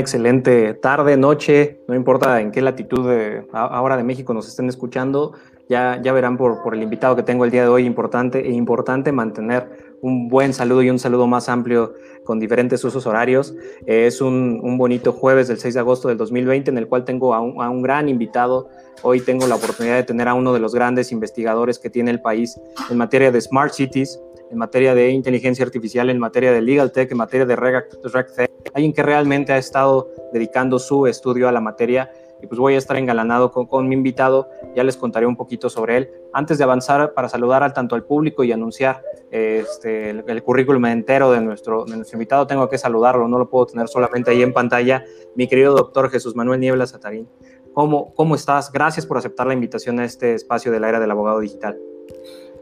excelente tarde, noche, no importa en qué latitud ahora de México nos estén escuchando, ya, ya verán por, por, el invitado que tengo el día de hoy, importante e importante mantener un buen saludo y un saludo más amplio con diferentes usos horarios. es un, un, bonito jueves del 6 de agosto del 2020 en el cual tengo a un, a un gran invitado. Hoy tengo la oportunidad de tener a uno de los grandes investigadores que tiene el país en materia de Smart Cities, en materia de inteligencia artificial, en materia de legal tech, en materia de RegTech, alguien que realmente ha estado dedicando su estudio a la materia y pues voy a estar engalanado con, mi invitado, ya les contaré un poquito sobre él. Antes de avanzar, para saludar al, tanto al público y anunciar este, el, currículum entero de nuestro, de nuestro invitado, tengo que saludarlo, no lo puedo tener solamente ahí en pantalla, mi querido doctor Jesús Manuel Niebla Satarín. ¿Cómo, ¿Cómo estás? Gracias por aceptar la invitación a este espacio de la era del abogado digital.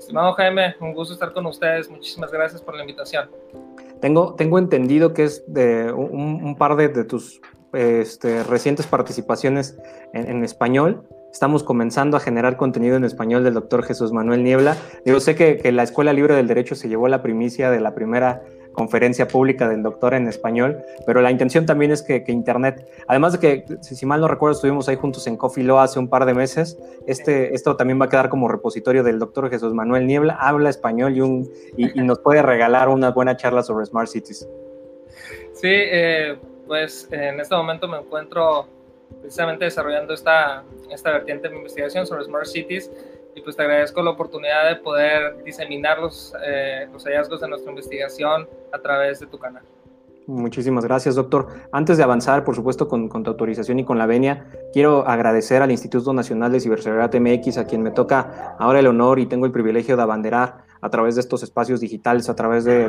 Estimado Jaime, un gusto estar con ustedes. Muchísimas gracias por la invitación. Tengo, tengo entendido que es de un, par de, tus este, recientes participaciones en, español. Estamos comenzando a generar contenido en español del doctor Jesús Manuel Niebla. Yo sé que la Escuela Libre del Derecho se llevó la primicia de la primera conferencia pública del doctor en español, pero la intención también es que, Internet, además de que, si mal no recuerdo, estuvimos ahí juntos en Coffee Law hace un par de meses, este, esto también va a quedar como repositorio del doctor Jesús Manuel Niebla, habla español y, un, y nos puede regalar una buena charla sobre Smart Cities. Sí, eh, pues en este momento me encuentro precisamente desarrollando esta, esta vertiente de mi investigación sobre Smart Cities y pues te agradezco la oportunidad de poder diseminar los, eh, los hallazgos de nuestra investigación a través de tu canal. Muchísimas gracias, doctor. Antes de avanzar, por supuesto, con, tu autorización y con la venia, quiero agradecer al Instituto Nacional de Ciberseguridad MX, a quien me toca ahora el honor y tengo el privilegio de abanderar a través de estos espacios digitales, a través de,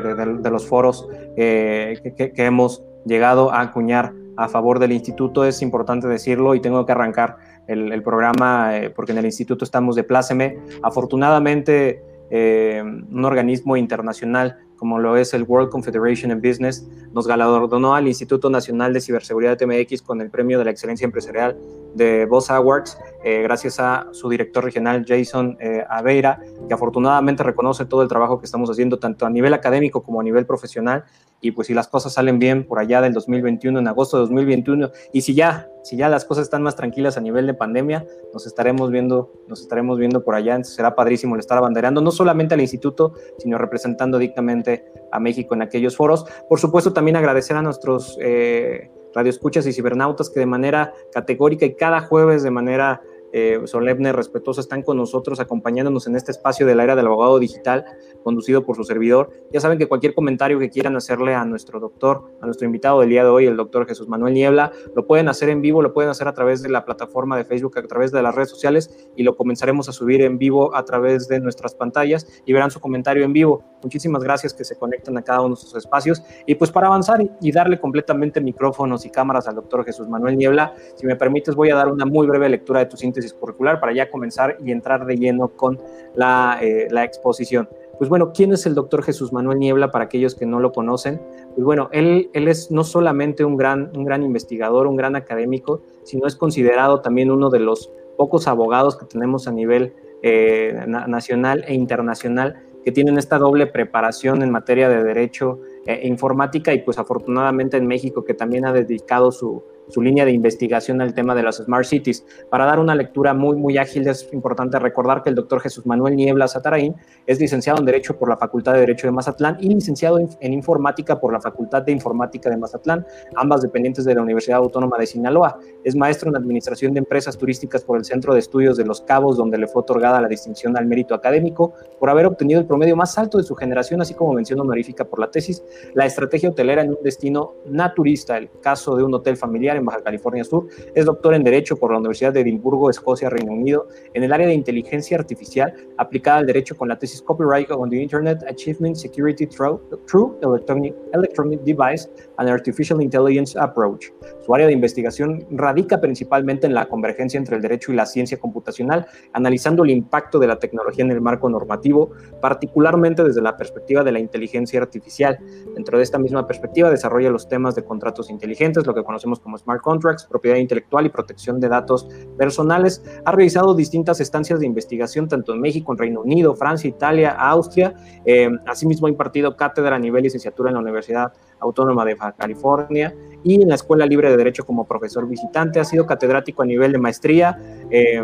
los foros eh, que, hemos llegado a acuñar a favor del instituto. Es importante decirlo y tengo que arrancar el, programa eh, porque en el instituto estamos de pláceme. Afortunadamente, eh, un organismo internacional como lo es el World Confederation in Business, nos galardonó al Instituto Nacional de Ciberseguridad TMX con el Premio de la Excelencia Empresarial de Boss Awards, eh, gracias a su director regional Jason eh, Aveira, que afortunadamente reconoce todo el trabajo que estamos haciendo, tanto a nivel académico como a nivel profesional. Y pues si las cosas salen bien por allá del 2021, en agosto de 2021, y si ya, si ya las cosas están más tranquilas a nivel de pandemia, nos estaremos viendo, nos estaremos viendo por allá. Será padrísimo el estar abanderando, no solamente al instituto, sino representando dignamente a México en aquellos foros. Por supuesto, también agradecer a nuestros eh, radioescuchas y cibernautas que de manera categórica y cada jueves de manera eh, solemne, respetuosa, están con nosotros acompañándonos en este espacio de la era del abogado digital conducido por su servidor. Ya saben que cualquier comentario que quieran hacerle a nuestro doctor, a nuestro invitado del día de hoy, el doctor Jesús Manuel Niebla, lo pueden hacer en vivo, lo pueden hacer a través de la plataforma de Facebook, a través de las redes sociales y lo comenzaremos a subir en vivo a través de nuestras pantallas y verán su comentario en vivo. Muchísimas gracias que se conectan a cada uno de nuestros espacios. Y pues para avanzar y darle completamente micrófonos y cámaras al doctor Jesús Manuel Niebla, si me permites voy a dar una muy breve lectura de tu síntesis curricular para ya comenzar y entrar de lleno con la, eh, la exposición. Pues bueno, ¿quién es el doctor Jesús Manuel Niebla para aquellos que no lo conocen? Pues bueno, él, él es no solamente un gran, un gran investigador, un gran académico, sino es considerado también uno de los pocos abogados que tenemos a nivel eh, nacional e internacional que tienen esta doble preparación en materia de derecho e informática y pues afortunadamente en México que también ha dedicado su, su línea de investigación al tema de las Smart Cities. Para dar una lectura muy, muy ágil, es importante recordar que el doctor Jesús Manuel Niebla Satarain es licenciado en Derecho por la Facultad de Derecho de Mazatlán y licenciado en Informática por la Facultad de Informática de Mazatlán, ambas dependientes de la Universidad Autónoma de Sinaloa. Es maestro en Administración de Empresas Turísticas por el Centro de Estudios de Los Cabos, donde le fue otorgada la distinción al mérito académico por haber obtenido el promedio más alto de su generación, así como mención honorífica por la tesis, la estrategia hotelera en un destino naturista, el caso de un hotel familiar en Baja California Sur. Es doctor en Derecho por la Universidad de Edimburgo, Escocia, Reino Unido, en el área de inteligencia artificial aplicada al derecho con la tesis Copyright on the Internet Achievement Security Through, electronic, electronic Device and Artificial Intelligence Approach. Su área de investigación radica principalmente en la convergencia entre el derecho y la ciencia computacional, analizando el impacto de la tecnología en el marco normativo, particularmente desde la perspectiva de la inteligencia artificial. Dentro de esta misma perspectiva desarrolla los temas de contratos inteligentes, lo que conocemos como smart contracts, propiedad intelectual y protección de datos personales. Ha realizado distintas estancias de investigación tanto en México, en Reino Unido, Francia, Italia, Austria. Eh, asimismo, ha impartido cátedra a nivel licenciatura en la Universidad Autónoma de California y en la Escuela Libre de Derecho como profesor visitante. Ha sido catedrático a nivel de maestría eh,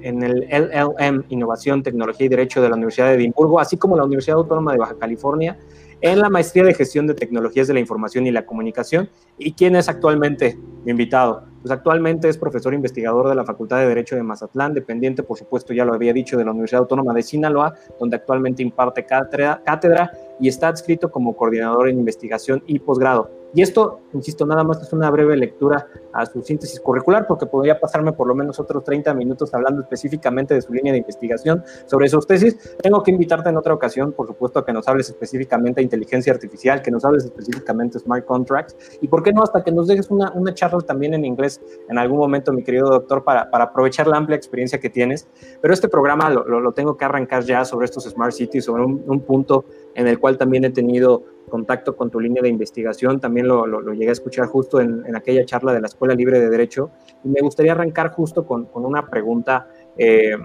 en el LLM Innovación, Tecnología y Derecho de la Universidad de Edimburgo, así como la Universidad Autónoma de Baja California en la maestría de gestión de tecnologías de la información y la comunicación. ¿Y quién es actualmente mi invitado? Pues actualmente es profesor investigador de la Facultad de Derecho de Mazatlán, dependiente, por supuesto, ya lo había dicho, de la Universidad Autónoma de Sinaloa, donde actualmente imparte cátedra, y está adscrito como coordinador en investigación y posgrado. Y esto, insisto, nada más es una breve lectura a su síntesis curricular, porque podría pasarme por lo menos otros 30 minutos hablando específicamente de su línea de investigación sobre sus tesis. Tengo que invitarte en otra ocasión, por supuesto, a que nos hables específicamente de inteligencia artificial, que nos hables específicamente de smart contracts, y por qué no, hasta que nos dejes una, una charla también en inglés en algún momento, mi querido doctor, para, aprovechar la amplia experiencia que tienes. Pero este programa lo, lo, tengo que arrancar ya sobre estos smart cities, sobre un punto en el cual también he tenido contacto con tu línea de investigación, también lo, llegué a escuchar justo en, aquella charla de la Escuela Libre de Derecho, y me gustaría arrancar justo con, una pregunta eh,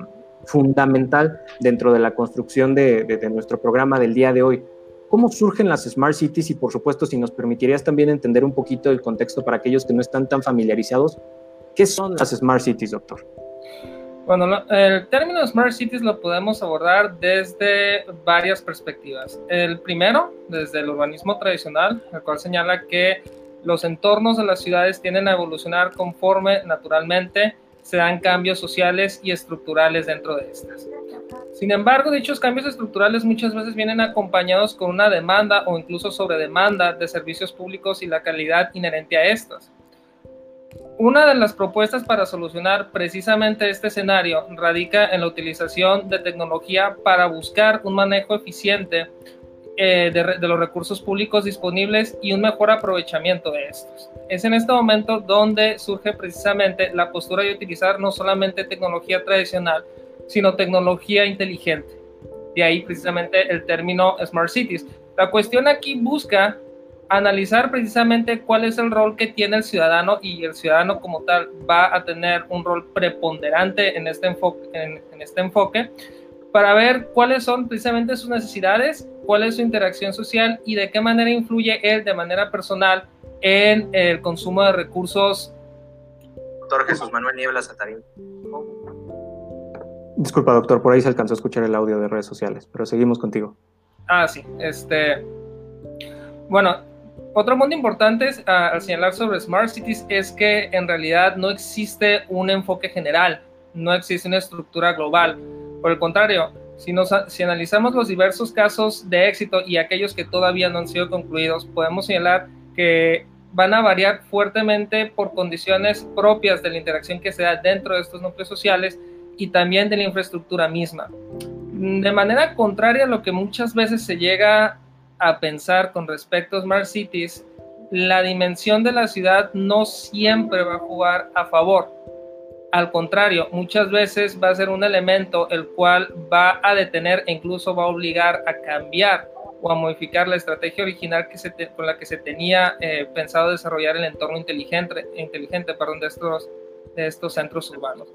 fundamental dentro de la construcción de, de, nuestro programa del día de hoy. ¿Cómo surgen las Smart Cities? Y por supuesto, si nos permitirías también entender un poquito el contexto para aquellos que no están tan familiarizados, ¿qué son las Smart Cities, doctor? Bueno, el término Smart Cities lo podemos abordar desde varias perspectivas. El primero, desde el urbanismo tradicional, el cual señala que los entornos de las ciudades tienden a evolucionar conforme naturalmente se dan cambios sociales y estructurales dentro de estas. Sin embargo, dichos cambios estructurales muchas veces vienen acompañados con una demanda o incluso sobredemanda de servicios públicos y la calidad inherente a estos. Una de las propuestas para solucionar precisamente este escenario radica en la utilización de tecnología para buscar un manejo eficiente eh, de, de, los recursos públicos disponibles y un mejor aprovechamiento de estos. Es en este momento donde surge precisamente la postura de utilizar no solamente tecnología tradicional, sino tecnología inteligente. De ahí precisamente el término Smart Cities. La cuestión aquí busca analizar precisamente cuál es el rol que tiene el ciudadano y el ciudadano como tal va a tener un rol preponderante en este enfoque, en, en este enfoque para ver cuáles son precisamente sus necesidades, cuál es su interacción social y de qué manera influye él de manera personal en el consumo de recursos. Doctor Jesús Manuel Niebla Satarín. Disculpa, doctor, por ahí se alcanzó a escuchar el audio de redes sociales, pero seguimos contigo. Ah, sí. Este, bueno, otro punto importante al señalar sobre Smart Cities es que en realidad no existe un enfoque general, no existe una estructura global. Por el contrario, si, nos, si analizamos los diversos casos de éxito y aquellos que todavía no han sido concluidos, podemos señalar que van a variar fuertemente por condiciones propias de la interacción que se da dentro de estos núcleos sociales y también de la infraestructura misma. De manera contraria a lo que muchas veces se llega a pensar con respecto a Smart Cities, la dimensión de la ciudad no siempre va a jugar a favor. Al contrario, muchas veces va a ser un elemento el cual va a detener e incluso va a obligar a cambiar o a modificar la estrategia original que se te, con la que se tenía eh, pensado desarrollar el entorno inteligente, inteligente perdón, de, estos, de estos centros urbanos.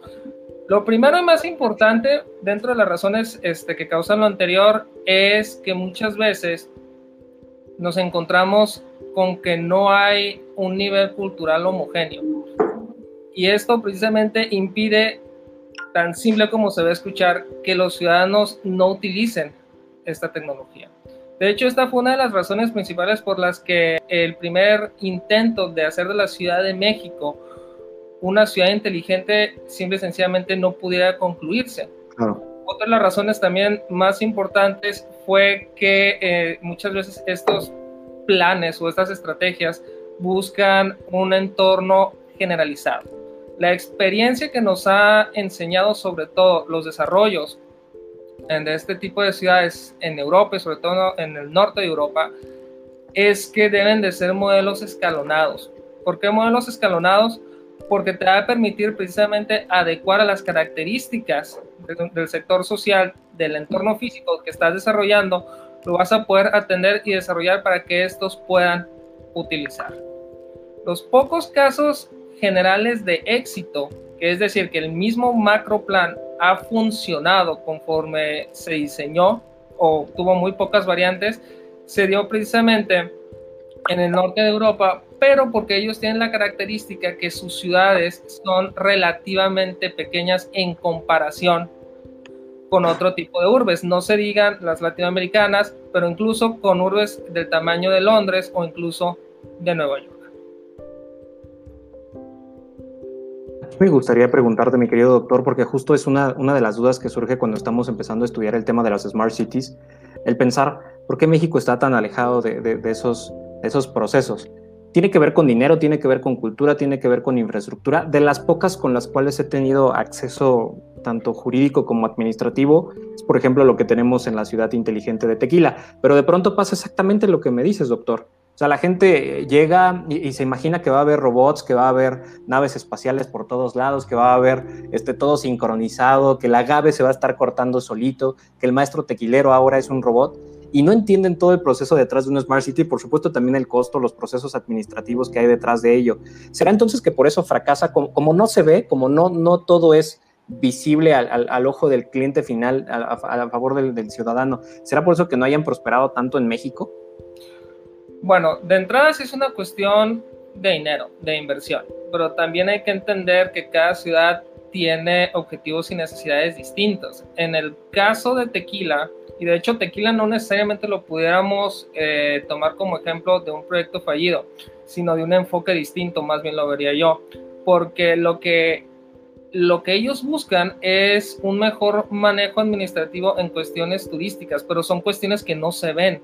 Lo primero y más importante dentro de las razones este, que causan lo anterior es que muchas veces nos encontramos con que no hay un nivel cultural homogéneo. Y esto precisamente impide, tan simple como se va a escuchar, que los ciudadanos no utilicen esta tecnología. De hecho, esta fue una de las razones principales por las que el primer intento de hacer de la Ciudad de México una ciudad inteligente simple y sencillamente no pudiera concluirse. Claro. Otra de las razones también más importantes fue que eh, muchas veces estos planes o estas estrategias buscan un entorno generalizado. La experiencia que nos ha enseñado sobre todo los desarrollos de este tipo de ciudades en Europa y sobre todo en el norte de Europa es que deben de ser modelos escalonados. ¿Por qué modelos escalonados? Porque te va a permitir precisamente adecuar a las características del, sector social, del entorno físico que estás desarrollando, lo vas a poder atender y desarrollar para que estos puedan utilizar. Los pocos casos generales de éxito, que es decir, que el mismo macro plan ha funcionado conforme se diseñó o tuvo muy pocas variantes, se dio precisamente en el norte de Europa, pero porque ellos tienen la característica que sus ciudades son relativamente pequeñas en comparación con otro tipo de urbes. No se digan las latinoamericanas, pero incluso con urbes del tamaño de Londres o incluso de Nueva York. Me gustaría preguntarte, mi querido doctor, porque justo es una, una de las dudas que surge cuando estamos empezando a estudiar el tema de las smart cities, el pensar por qué México está tan alejado de, de, esos, esos procesos. Tiene que ver con dinero, tiene que ver con cultura, tiene que ver con infraestructura. De las pocas con las cuales he tenido acceso tanto jurídico como administrativo, es por ejemplo lo que tenemos en la ciudad inteligente de Tequila. Pero de pronto pasa exactamente lo que me dices, doctor. O sea, la gente llega y, se imagina que va a haber robots, que va a haber naves espaciales por todos lados, que va a haber este, todo sincronizado, que la agave se va a estar cortando solito, que el maestro tequilero ahora es un robot y no entienden todo el proceso detrás de una Smart City, por supuesto también el costo, los procesos administrativos que hay detrás de ello. ¿Será entonces que por eso fracasa, como, no se ve, como no, no todo es visible al, ojo del cliente final, a, favor del, del ciudadano? ¿Será por eso que no hayan prosperado tanto en México? Bueno, de entrada sí es una cuestión de dinero, de inversión, pero también hay que entender que cada ciudad tiene objetivos y necesidades distintos. En el caso de Tequila, y de hecho Tequila no necesariamente lo pudiéramos eh, tomar como ejemplo de un proyecto fallido, sino de un enfoque distinto, más bien lo vería yo, porque lo que, lo que ellos buscan es un mejor manejo administrativo en cuestiones turísticas, pero son cuestiones que no se ven.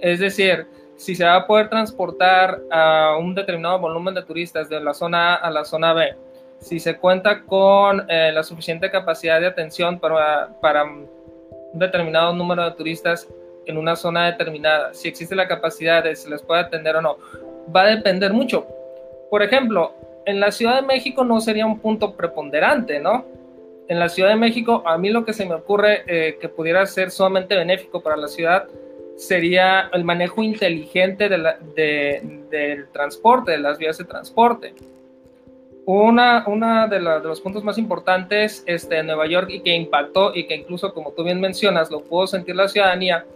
Es decir, si se va a poder transportar a un determinado volumen de turistas de la zona A a la zona B, si se cuenta con eh, la suficiente capacidad de atención para, para un determinado número de turistas en una zona determinada, si existe la capacidad de si les puede atender o no, va a depender mucho. Por ejemplo, en la Ciudad de México no sería un punto preponderante, ¿no? En la Ciudad de México, a mí lo que se me ocurre eh, que pudiera ser sumamente benéfico para la ciudad sería el manejo inteligente del transporte, de las vías de transporte. Una, una de, los puntos más importantes este, en Nueva York y que impactó y que incluso, como tú bien mencionas, lo pudo sentir la ciudadanía,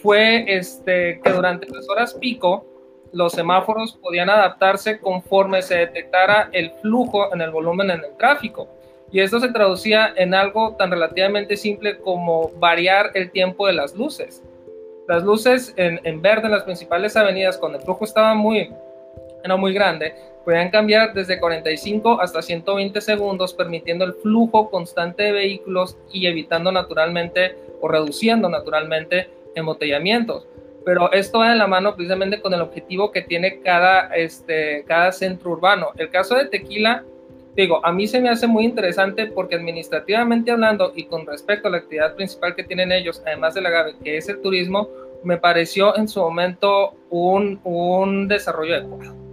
fue este, que durante las horas pico los semáforos podían adaptarse conforme se detectara el flujo en el volumen en el tráfico. Y esto se traducía en algo tan relativamente simple como variar el tiempo de las luces. Las luces en, verde en las principales avenidas, cuando el flujo estaba muy, era muy grande, podían cambiar desde 45 hasta 120 segundos, permitiendo el flujo constante de vehículos y evitando naturalmente o reduciendo naturalmente embotellamientos. Pero esto va de la mano precisamente con el objetivo que tiene cada, este, cada centro urbano. El caso de Tequila digo, a mí se me hace muy interesante porque administrativamente hablando y con respecto a la actividad principal que tienen ellos, además de la GAVE, que es el turismo, me pareció en su momento un, un desarrollo adecuado.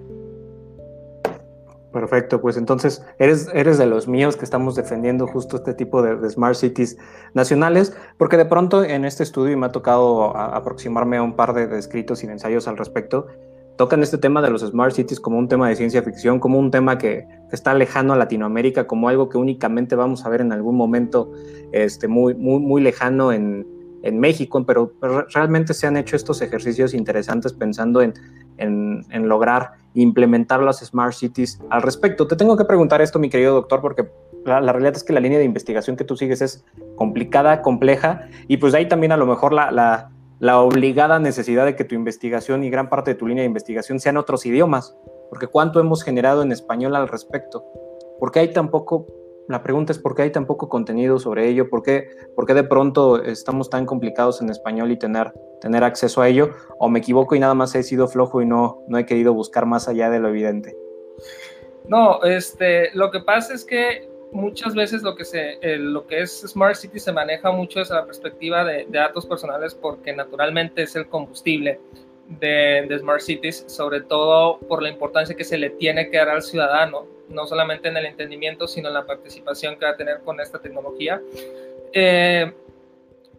Perfecto, pues entonces eres, eres de los míos que estamos defendiendo justo este tipo de, smart cities nacionales, porque de pronto en este estudio, y me ha tocado aproximarme a un par de, escritos y ensayos al respecto, tocan este tema de los smart cities como un tema de ciencia ficción, como un tema que, está lejano a Latinoamérica, como algo que únicamente vamos a ver en algún momento este, muy, muy, muy lejano en, en México, pero realmente se han hecho estos ejercicios interesantes pensando en, en, lograr implementar las smart cities al respecto. Te tengo que preguntar esto, mi querido doctor, porque la, realidad es que la línea de investigación que tú sigues es complicada, compleja, y pues ahí también a lo mejor la, la obligada necesidad de que tu investigación y gran parte de tu línea de investigación sean otros idiomas, porque cuánto hemos generado en español al respecto, ¿por qué hay tan poco? La pregunta es por qué hay tan poco contenido sobre ello, por qué, por qué de pronto estamos tan complicados en español y tener, tener acceso a ello, o me equivoco y nada más he sido flojo y no, no he querido buscar más allá de lo evidente. No, este, lo que pasa es que muchas veces lo que, se, lo que es Smart City se maneja mucho desde la perspectiva de, datos personales porque naturalmente es el combustible de, Smart Cities, sobre todo por la importancia que se le tiene que dar al ciudadano, no solamente en el entendimiento, sino en la participación que va a tener con esta tecnología. Eh,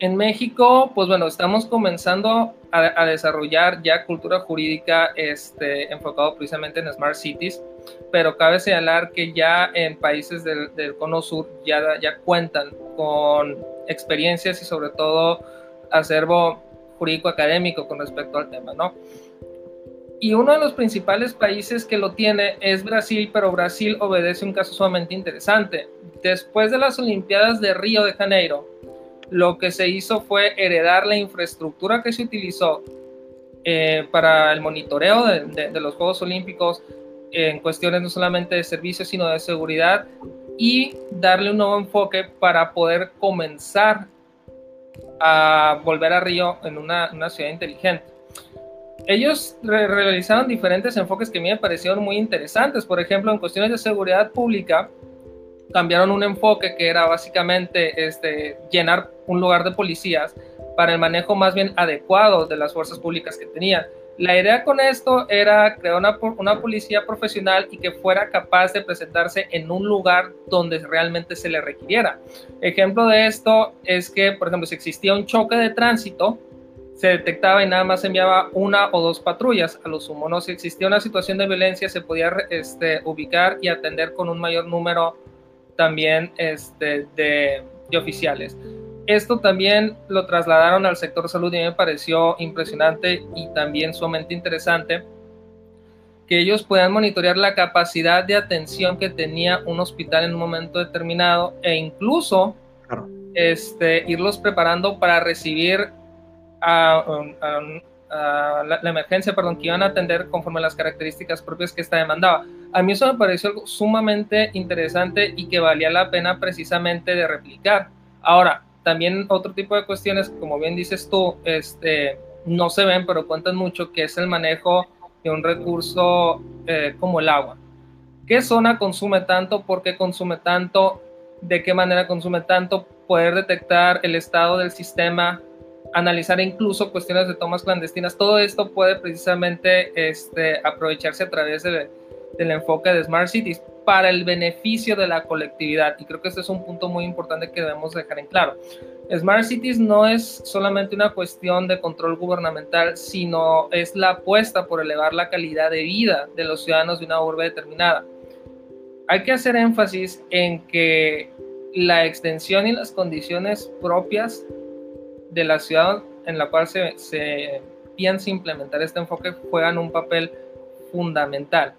en México, pues bueno, estamos comenzando a, a desarrollar ya cultura jurídica este, enfocado precisamente en Smart Cities pero cabe señalar que ya en países del, del cono sur ya, ya cuentan con experiencias y sobre todo acervo jurídico académico con respecto al tema, ¿no? Y uno de los principales países que lo tiene es Brasil, pero Brasil obedece un caso sumamente interesante. Después de las Olimpiadas de Río de Janeiro, lo que se hizo fue heredar la infraestructura que se utilizó eh, para el monitoreo de, los Juegos Olímpicos en cuestiones no solamente de servicios, sino de seguridad y darle un nuevo enfoque para poder comenzar a volver a Río en una, una ciudad inteligente ellos realizaron diferentes enfoques que a mí me parecieron muy interesantes. Por ejemplo, en cuestiones de seguridad pública, cambiaron un enfoque que era básicamente este, llenar un lugar de policías para el manejo más bien adecuado de las fuerzas públicas que tenían. La idea con esto era crear una, una, policía profesional y que fuera capaz de presentarse en un lugar donde realmente se le requiriera. Ejemplo de esto es que, por ejemplo, si existía un choque de tránsito, se detectaba y nada más enviaba una o dos patrullas. A lo sumo, ¿no? si existía una situación de violencia, se podía este, ubicar y atender con un mayor número también este, de, de, oficiales. Esto también lo trasladaron al sector salud y me pareció impresionante y también sumamente interesante que ellos puedan monitorear la capacidad de atención que tenía un hospital en un momento determinado e incluso este, irlos preparando para recibir a, la, emergencia, perdón, que iban a atender conforme a las características propias que esta demandaba. A mí eso me pareció algo sumamente interesante y que valía la pena precisamente de replicar. Ahora, también otro tipo de cuestiones, como bien dices tú, este, no se ven, pero cuentan mucho, que es el manejo de un recurso eh, como el agua. ¿Qué zona consume tanto? ¿Por qué consume tanto? ¿De qué manera consume tanto? Poder detectar el estado del sistema analizar incluso cuestiones de tomas clandestinas. Todo esto puede precisamente este, aprovecharse a través de, del enfoque de Smart Cities para el beneficio de la colectividad. Y creo que este es un punto muy importante que debemos dejar en claro. Smart Cities no es solamente una cuestión de control gubernamental, sino es la apuesta por elevar la calidad de vida de los ciudadanos de una urbe determinada. Hay que hacer énfasis en que la extensión y las condiciones propias de la ciudad en la cual se, se piensa implementar este enfoque juegan un papel fundamental.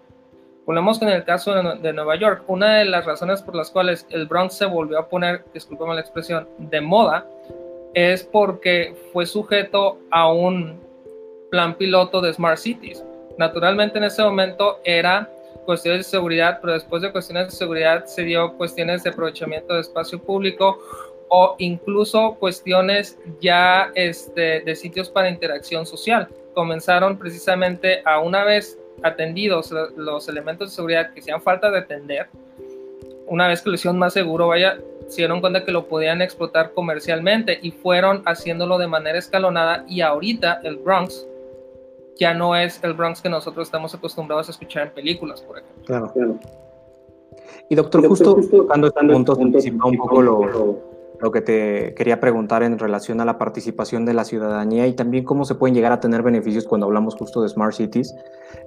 Volvemos con el caso de, Nueva York. Una de las razones por las cuales el Bronx se volvió a poner, discúlpame la expresión, de moda, es porque fue sujeto a un plan piloto de Smart Cities. Naturalmente en ese momento era cuestiones de seguridad, pero después de cuestiones de seguridad se dio cuestiones de aprovechamiento de espacio público, o incluso cuestiones ya este, de sitios para interacción social. Comenzaron precisamente a una vez atendidos los elementos de seguridad que hacían falta de atender, una vez que lo hicieron más seguro, vaya, se dieron cuenta que lo podían explotar comercialmente y fueron haciéndolo de manera escalonada y ahorita el Bronx ya no es el Bronx que nosotros estamos acostumbrados a escuchar en películas, por ejemplo. Claro, claro. Y doctor, justo, cuando están juntos, un poco lo, lo que te quería preguntar en relación a la participación de la ciudadanía y también cómo se pueden llegar a tener beneficios cuando hablamos justo de Smart Cities.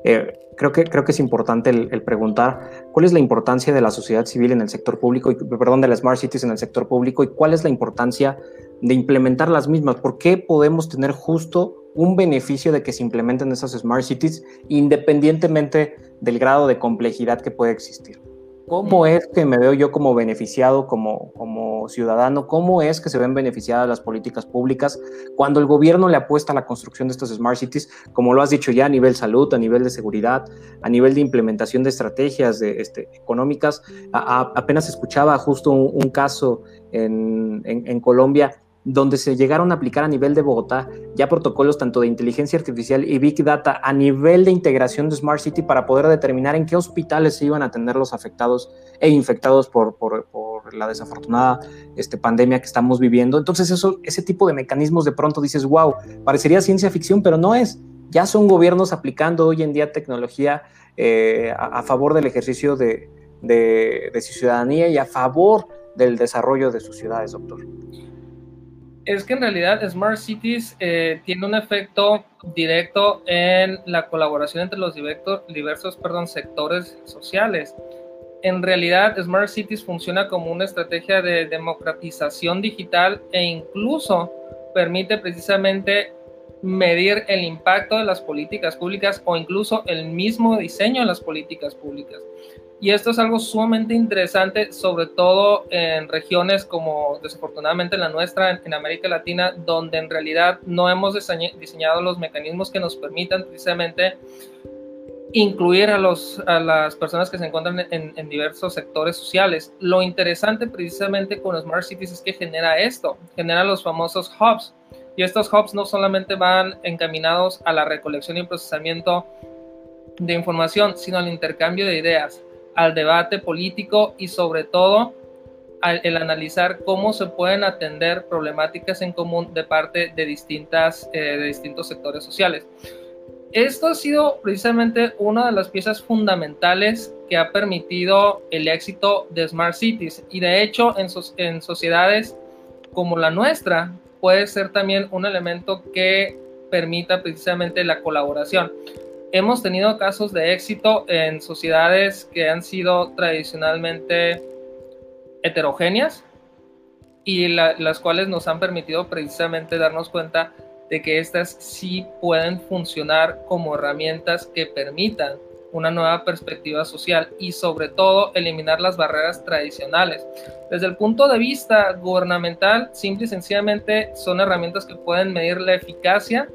Eh, creo, que, creo que es importante el, preguntar cuál es la importancia de la sociedad civil en el sector público, y, perdón, de las Smart Cities en el sector público y cuál es la importancia de implementar las mismas. ¿Por qué podemos tener justo un beneficio de que se implementen esas Smart Cities independientemente del grado de complejidad que puede existir? ¿Cómo es que me veo yo como beneficiado, como, como ciudadano? ¿Cómo es que se ven beneficiadas las políticas públicas cuando el gobierno le apuesta a la construcción de estas smart cities, como lo has dicho ya, a nivel salud, a nivel de seguridad, a nivel de implementación de estrategias de, este, económicas? apenas escuchaba justo un, caso en, en Colombia donde se llegaron a aplicar a nivel de Bogotá ya protocolos tanto de inteligencia artificial y Big Data a nivel de integración de Smart City para poder determinar en qué hospitales se iban a atender los afectados e infectados por, por, la desafortunada este, pandemia que estamos viviendo. Entonces eso, ese tipo de mecanismos de pronto dices, wow, parecería ciencia ficción, pero no es. Ya son gobiernos aplicando hoy en día tecnología eh, a, favor del ejercicio de, de su ciudadanía y a favor del desarrollo de sus ciudades, doctor es que en realidad Smart Cities eh, tiene un efecto directo en la colaboración entre los diversos sectores sociales. En realidad, Smart Cities funciona como una estrategia de democratización digital e incluso permite precisamente medir el impacto de las políticas públicas o incluso el mismo diseño de las políticas públicas. Y esto es algo sumamente interesante, sobre todo en regiones como desafortunadamente la nuestra, en América Latina, donde en realidad no hemos diseñado los mecanismos que nos permitan precisamente incluir a, los, a las personas que se encuentran en, en, diversos sectores sociales. Lo interesante precisamente con Smart Cities es que genera esto, genera los famosos hubs. Y estos hubs no solamente van encaminados a la recolección y procesamiento de información, sino al intercambio de ideas, al debate político y sobre todo al, el analizar cómo se pueden atender problemáticas en común de parte de, distintas, eh, de distintos sectores sociales. Esto ha sido precisamente una de las piezas fundamentales que ha permitido el éxito de Smart Cities y de hecho en, so en sociedades como la nuestra puede ser también un elemento que permita precisamente la colaboración hemos tenido casos de éxito en sociedades que han sido tradicionalmente heterogéneas y las cuales nos han permitido precisamente darnos cuenta de que estas sí pueden funcionar como herramientas que permitan una nueva perspectiva social y sobre todo eliminar las barreras tradicionales. Desde el punto de vista gubernamental, simple y sencillamente son herramientas que pueden medir la eficacia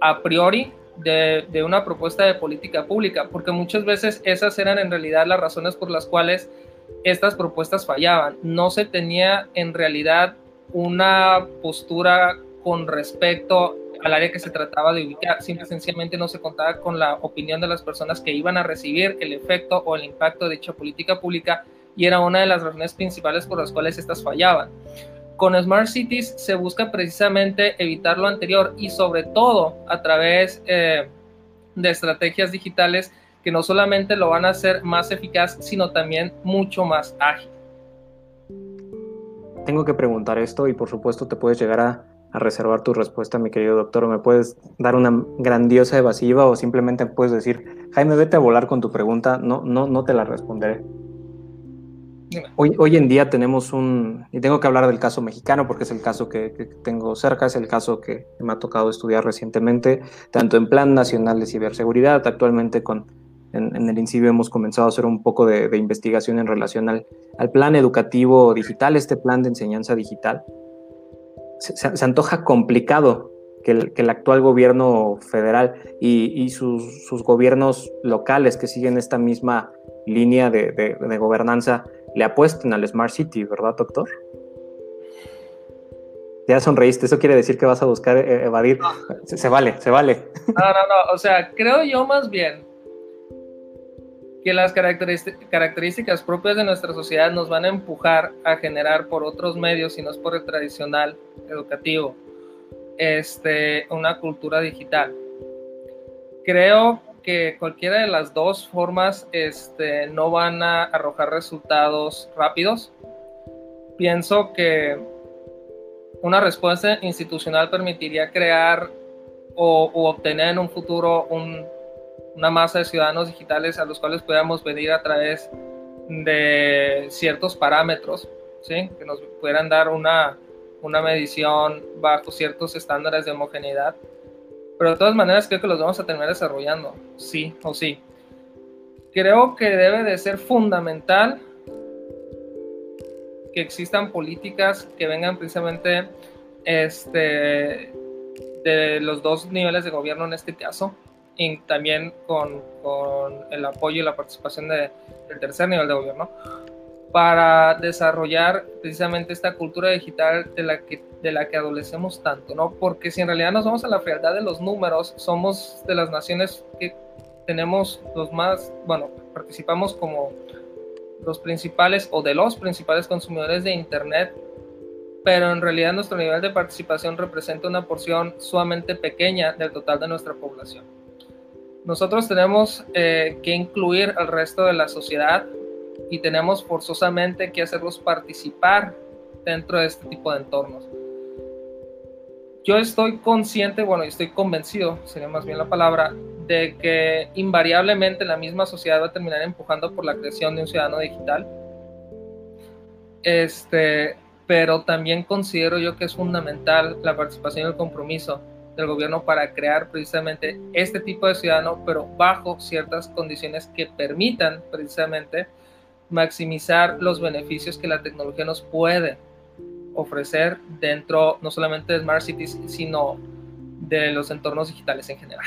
a priori de, una propuesta de política pública, porque muchas veces esas eran en realidad las razones por las cuales estas propuestas fallaban. No se tenía en realidad una postura con respecto al área que se trataba de ubicar. Simple y sencillamente no se contaba con la opinión de las personas que iban a recibir el efecto o el impacto de dicha política pública y era una de las razones principales por las cuales estas fallaban. Con Smart Cities se busca precisamente evitar lo anterior y sobre todo a través eh, de estrategias digitales que no solamente lo van a hacer más eficaz, sino también mucho más ágil. Tengo que preguntar esto y por supuesto te puedes llegar a, reservar tu respuesta, mi querido doctor, me puedes dar una grandiosa evasiva o simplemente puedes decir, Jaime, vete a volar con tu pregunta, no, no, no te la responderé. Hoy, en día tenemos un, y tengo que hablar del caso mexicano porque es el caso que, tengo cerca, es el caso que me ha tocado estudiar recientemente, tanto en Plan Nacional de Ciberseguridad, actualmente con, en, el INCIBE hemos comenzado a hacer un poco de, investigación en relación al, al, plan educativo digital, este plan de enseñanza digital. Se, antoja complicado que el, que el, actual gobierno federal y, y sus, sus, gobiernos locales que siguen esta misma línea de, de gobernanza le apuesten al Smart City, ¿verdad, doctor? Ya sonreíste, eso quiere decir que vas a buscar eh, evadir. Se, vale, se vale. No, no, no, o sea, creo yo más bien que las características propias de nuestra sociedad nos van a empujar a generar por otros medios, y no es por el tradicional educativo, este, una cultura digital. Creo que cualquiera de las dos formas este, no van a arrojar resultados rápidos. Pienso que una respuesta institucional permitiría crear o, obtener en un futuro una masa de ciudadanos digitales a los cuales podamos venir a través de ciertos parámetros, ¿sí? que nos pudieran dar una, una medición bajo ciertos estándares de homogeneidad pero de todas maneras creo que los vamos a terminar desarrollando, sí o sí. Creo que debe de ser fundamental que existan políticas que vengan precisamente este, de los dos niveles de gobierno en este caso, y también con, con el apoyo y la participación de, del tercer nivel de gobierno, para desarrollar precisamente esta cultura digital de la que de la que adolecemos tanto, ¿no? Porque si en realidad nos vamos a la frialdad de los números, somos de las naciones que tenemos los más, bueno, participamos como los principales o de los principales consumidores de Internet, pero en realidad nuestro nivel de participación representa una porción sumamente pequeña del total de nuestra población. Nosotros tenemos eh, que incluir al resto de la sociedad y tenemos forzosamente que hacerlos participar dentro de este tipo de entornos. Yo estoy consciente, bueno, estoy convencido, sería más bien la palabra, de que invariablemente la misma sociedad va a terminar empujando por la creación de un ciudadano digital. Este, pero también considero yo que es fundamental la participación y el compromiso del gobierno para crear precisamente este tipo de ciudadano, pero bajo ciertas condiciones que permitan precisamente maximizar los beneficios que la tecnología nos puede ofrecer dentro no solamente de Smart Cities, sino de los entornos digitales en general.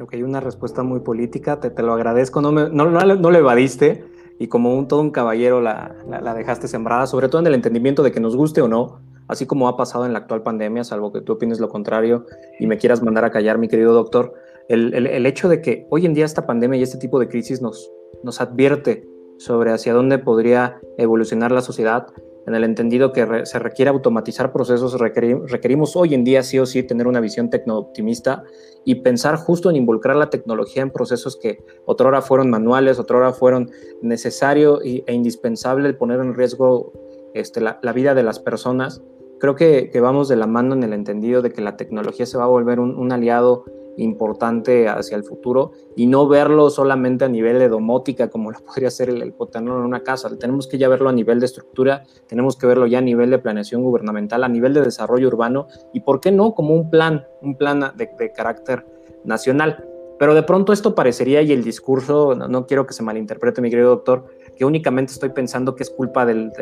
Ok, una respuesta muy política, te, te lo agradezco, no, me, no, no, no, lo evadiste y como un, todo un caballero la, la, la, dejaste sembrada, sobre todo en el entendimiento de que nos guste o no, así como ha pasado en la actual pandemia, salvo que tú opines lo contrario y me quieras mandar a callar, mi querido doctor, el, el, el hecho de que hoy en día esta pandemia y este tipo de crisis nos, nos advierte sobre hacia dónde podría evolucionar la sociedad, en el entendido que se requiere automatizar procesos, requerimos, hoy en día sí o sí tener una visión tecno-optimista y pensar justo en involucrar la tecnología en procesos que otrora fueron manuales, otrora fueron necesario e indispensable el poner en riesgo este, la, vida de las personas. Creo que, vamos de la mano en el entendido de que la tecnología se va a volver un aliado importante hacia el futuro y no verlo solamente a nivel de domótica como lo podría ser el, el en una casa. Tenemos que ya verlo a nivel de estructura, tenemos que verlo ya a nivel de planeación gubernamental, a nivel de desarrollo urbano y, ¿por qué no?, como un plan, un plan de, de carácter nacional. Pero de pronto esto parecería, y el discurso, no, quiero que se malinterprete, mi querido doctor, que únicamente estoy pensando que es culpa del,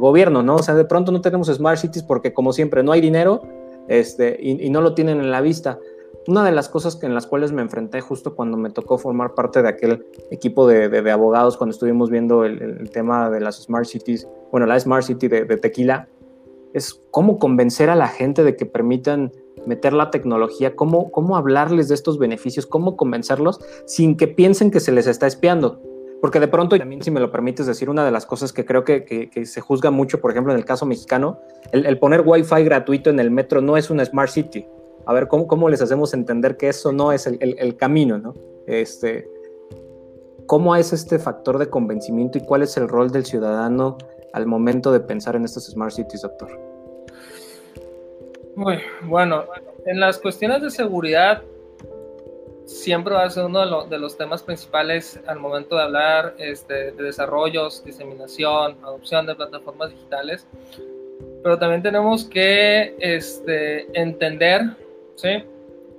gobierno, ¿no? O sea, de pronto no tenemos smart cities porque, como siempre, no hay dinero este, y, y no lo tienen en la vista una de las cosas en las cuales me enfrenté justo cuando me tocó formar parte de aquel equipo de, abogados cuando estuvimos viendo el, tema de las Smart Cities, bueno, la Smart City de, Tequila, es cómo convencer a la gente de que permitan meter la tecnología, cómo, cómo hablarles de estos beneficios, cómo convencerlos sin que piensen que se les está espiando. Porque de pronto, y también si me lo permites decir, una de las cosas que creo que, que, que se juzga mucho, por ejemplo, en el caso mexicano, el, el poner Wi-Fi gratuito en el metro no es una Smart City a ver cómo, cómo les hacemos entender que eso no es el, el, el, camino, ¿no? Este, ¿Cómo es este factor de convencimiento y cuál es el rol del ciudadano al momento de pensar en estas Smart Cities, doctor? Muy bueno, en las cuestiones de seguridad siempre va a ser uno de, lo, de los temas principales al momento de hablar este, de desarrollos, diseminación, adopción de plataformas digitales, pero también tenemos que este, entender ¿sí?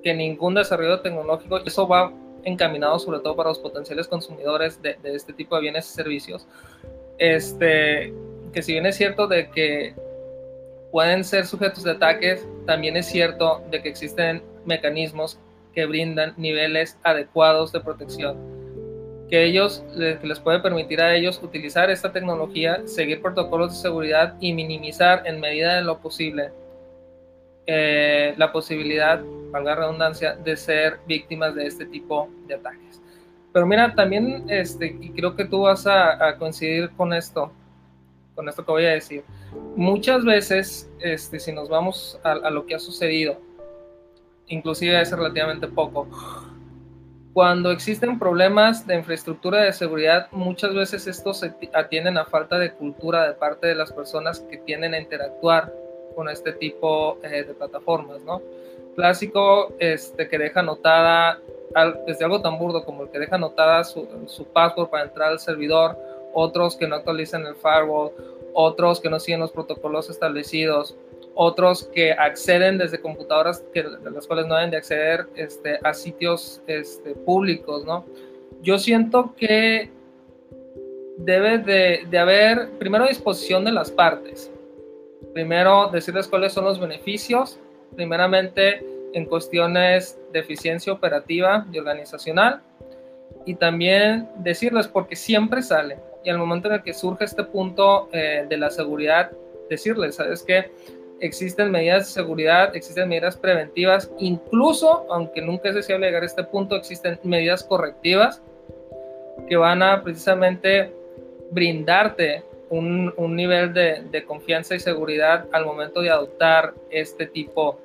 que ningún desarrollo tecnológico, eso va encaminado sobre todo para los potenciales consumidores de, de, este tipo de bienes y servicios, este, que si bien es cierto de que pueden ser sujetos de ataques, también es cierto de que existen mecanismos que brindan niveles adecuados de protección, que ellos que les puede permitir a ellos utilizar esta tecnología, seguir protocolos de seguridad y minimizar en medida de lo posible eh, la posibilidad, valga redundancia, de ser víctimas de este tipo de ataques. Pero mira, también, este, y creo que tú vas a, coincidir con esto, con esto que voy a decir. Muchas veces, este, si nos vamos a, a lo que ha sucedido, inclusive hace relativamente poco, cuando existen problemas de infraestructura de seguridad, muchas veces estos se atienden a falta de cultura de parte de las personas que tienden a interactuar con este tipo eh, de plataformas, ¿no? Clásico este, que deja anotada, desde algo tan burdo como el que deja anotada su, su password para entrar al servidor, otros que no actualizan el firewall, otros que no siguen los protocolos establecidos, otros que acceden desde computadoras que, de las cuales no deben de acceder este, a sitios este, públicos, ¿no? Yo siento que debe de, de haber, primero, disposición de las partes, Primero, decirles cuáles son los beneficios, primeramente en cuestiones de eficiencia operativa y organizacional, y también decirles, porque siempre sale, y al momento en el que surge este punto eh, de la seguridad, decirles, ¿sabes qué? Existen medidas de seguridad, existen medidas preventivas, incluso, aunque nunca es deseable llegar a este punto, existen medidas correctivas que van a precisamente brindarte un, un nivel de, de, confianza y seguridad al momento de adoptar este tipo,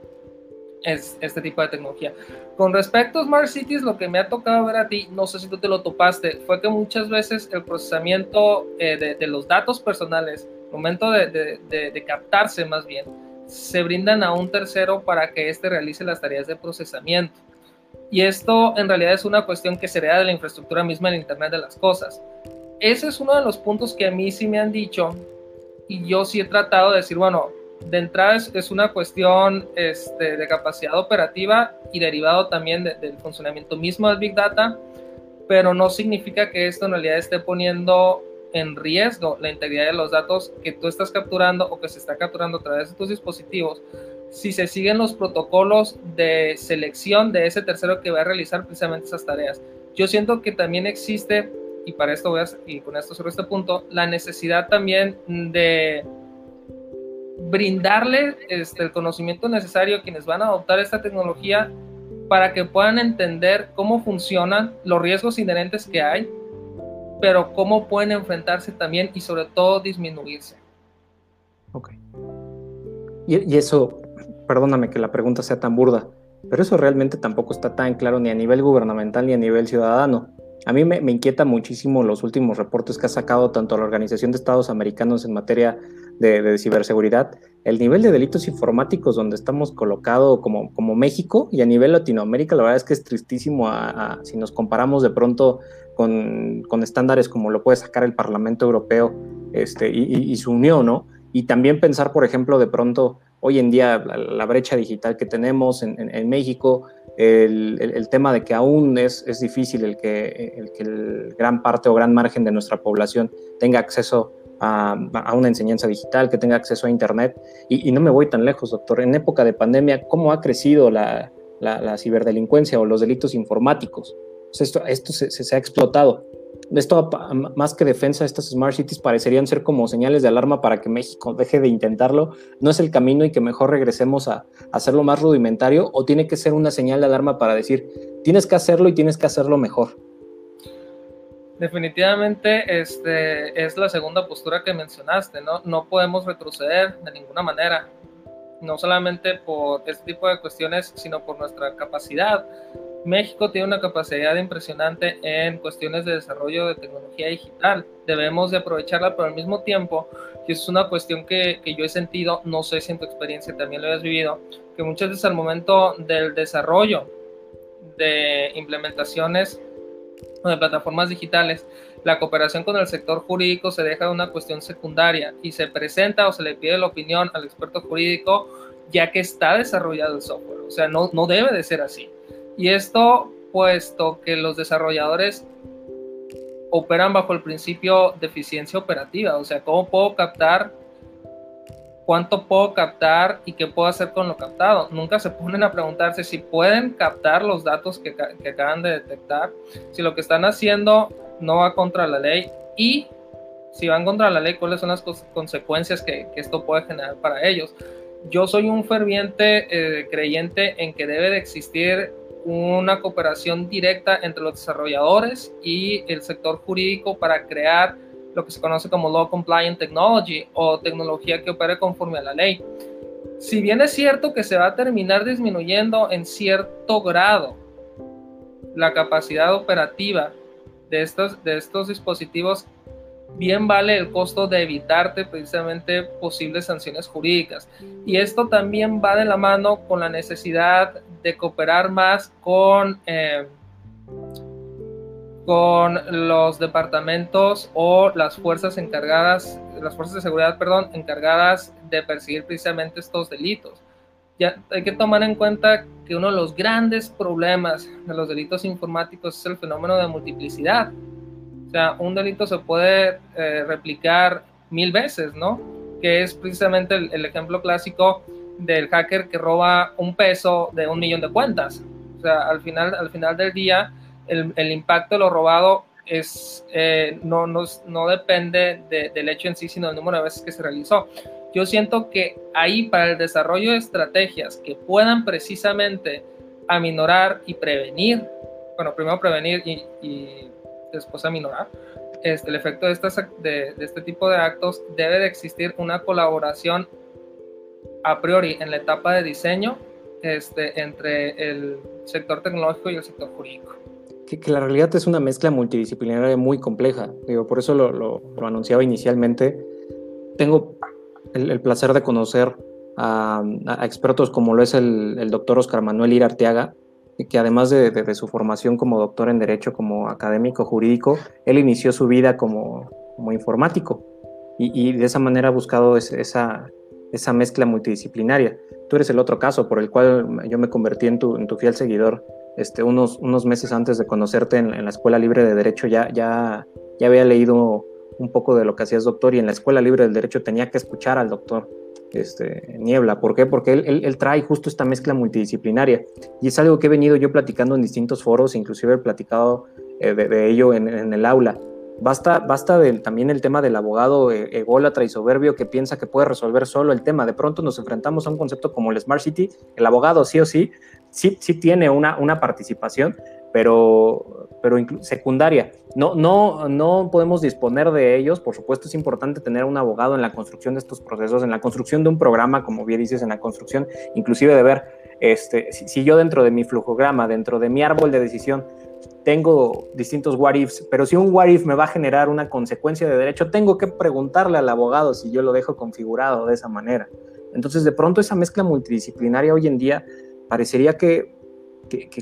es, este tipo de tecnología. Con respecto a Smart Cities, lo que me ha tocado ver a ti, no sé si tú te lo topaste, fue que muchas veces el procesamiento eh, de, de, los datos personales, momento de, de captarse más bien, se brindan a un tercero para que éste realice las tareas de procesamiento. Y esto en realidad es una cuestión que sería de la infraestructura misma del Internet de las Cosas. Ese es uno de los puntos que a mí sí me han dicho y yo sí he tratado de decir, bueno, de entrada es, una cuestión este, de capacidad operativa y derivado también del funcionamiento mismo del Big Data, pero no significa que esto en realidad esté poniendo en riesgo la integridad de los datos que tú estás capturando o que se está capturando a través de tus dispositivos si se siguen los protocolos de selección de ese tercero que va a realizar precisamente esas tareas. Yo siento que también existe, y para esto voy a, y con esto sobre este punto, la necesidad también de brindarle este, el conocimiento necesario a quienes van a adoptar esta tecnología para que puedan entender cómo funcionan los riesgos inherentes que hay, pero cómo pueden enfrentarse también y sobre todo disminuirse. Ok. Y, y eso, perdóname que la pregunta sea tan burda, pero eso realmente tampoco está tan claro ni a nivel gubernamental ni a nivel ciudadano. A mí me, inquieta muchísimo los últimos reportes que ha sacado tanto la Organización de Estados Americanos en materia de, ciberseguridad, el nivel de delitos informáticos donde estamos colocados como, México y a nivel Latinoamérica, la verdad es que es tristísimo si nos comparamos de pronto con, con, estándares como lo puede sacar el Parlamento Europeo este, y, y su unión, ¿no? Y también pensar, por ejemplo, de pronto hoy en día la, brecha digital que tenemos en, México, el, tema de que aún es, es difícil el que, gran parte o gran margen de nuestra población tenga acceso a, una enseñanza digital, que tenga acceso a Internet. Y, no me voy tan lejos, doctor. En época de pandemia, ¿cómo ha crecido la, ciberdelincuencia o los delitos informáticos? esto esto se ha explotado esto más que defensa, estas smart cities parecerían ser como señales de alarma para que México deje de intentarlo. No es el camino y que mejor regresemos a, hacerlo más rudimentario o tiene que ser una señal de alarma para decir, tienes que hacerlo y tienes que hacerlo mejor. Definitivamente este, es la segunda postura que mencionaste, ¿no? No podemos retroceder de ninguna manera, no solamente por este tipo de cuestiones, sino por nuestra capacidad México tiene una capacidad impresionante en cuestiones de desarrollo de tecnología digital. Debemos de aprovecharla, pero al mismo tiempo, que es una cuestión que, yo he sentido, no sé si en tu experiencia también lo hayas vivido, que muchas veces al momento del desarrollo de implementaciones de plataformas digitales, la cooperación con el sector jurídico se deja de una cuestión secundaria y se presenta o se le pide la opinión al experto jurídico ya que está desarrollado el software. O sea, no, no debe de ser así. Y esto puesto que los desarrolladores operan bajo el principio de eficiencia operativa, o sea, cómo puedo captar, cuánto puedo captar y qué puedo hacer con lo captado. Nunca se ponen a preguntarse si pueden captar los datos que, acaban de detectar, si lo que están haciendo no va contra la ley y si van contra la ley, cuáles son las consecuencias que, esto puede generar para ellos. Yo soy un ferviente eh, creyente en que debe de existir una cooperación directa entre los desarrolladores y el sector jurídico para crear lo que se conoce como Law Compliant Technology o tecnología que opere conforme a la ley. Si bien es cierto que se va a terminar disminuyendo en cierto grado la capacidad operativa de estos, de estos dispositivos, bien vale el costo de evitarte precisamente posibles sanciones jurídicas. Y esto también va de la mano con la necesidad de cooperar más con, eh, con los departamentos o las fuerzas encargadas, las fuerzas de seguridad, perdón, encargadas de perseguir precisamente estos delitos. Ya hay que tomar en cuenta que uno de los grandes problemas de los delitos informáticos es el fenómeno de multiplicidad. O sea, un delito se puede eh, replicar mil veces, ¿no? Que es precisamente el ejemplo clásico del hacker que roba un peso de un millón de cuentas. O sea, al final, al final del día, el, impacto de lo robado es, eh, no, no, no, depende del hecho en sí, sino del número de veces que se realizó. Yo siento que ahí para el desarrollo de estrategias que puedan precisamente aminorar y prevenir, bueno, primero prevenir y después aminorar, este, el efecto de, estas, de, este tipo de actos, debe de existir una colaboración a priori en la etapa de diseño este, entre el sector tecnológico y el sector jurídico. Que, la realidad es una mezcla multidisciplinaria muy compleja. Digo, por eso lo, lo, anunciaba inicialmente. Tengo el, placer de conocer a, expertos como lo es el, doctor Oscar Manuel Ira Arteaga, que además de, su formación como doctor en Derecho, como académico jurídico, él inició su vida como, como informático y, de esa manera ha buscado esa, esa mezcla multidisciplinaria. Tú eres el otro caso por el cual yo me convertí en tu, en tu fiel seguidor. Este, unos, unos meses antes de conocerte en, la Escuela Libre de Derecho ya, ya, ya había leído un poco de lo que hacías doctor y en la Escuela Libre del Derecho tenía que escuchar al doctor este, Niebla. ¿Por qué? Porque él, él, trae justo esta mezcla multidisciplinaria y es algo que he venido yo platicando en distintos foros, inclusive he platicado eh, de, ello en, en, el aula. Basta, basta también el tema del abogado eh, ególatra y soberbio que piensa que puede resolver solo el tema. De pronto nos enfrentamos a un concepto como el Smart City. El abogado sí o sí, sí, sí tiene una, una participación, pero, pero secundaria. No, no, no podemos disponer de ellos. Por supuesto, es importante tener un abogado en la construcción de estos procesos, en la construcción de un programa, como bien dices, en la construcción, inclusive de ver este, si yo dentro de mi flujograma, dentro de mi árbol de decisión, tengo distintos what ifs, pero si un what if me va a generar una consecuencia de derecho, tengo que preguntarle al abogado si yo lo dejo configurado de esa manera. Entonces, de pronto esa mezcla multidisciplinaria hoy en día parecería que,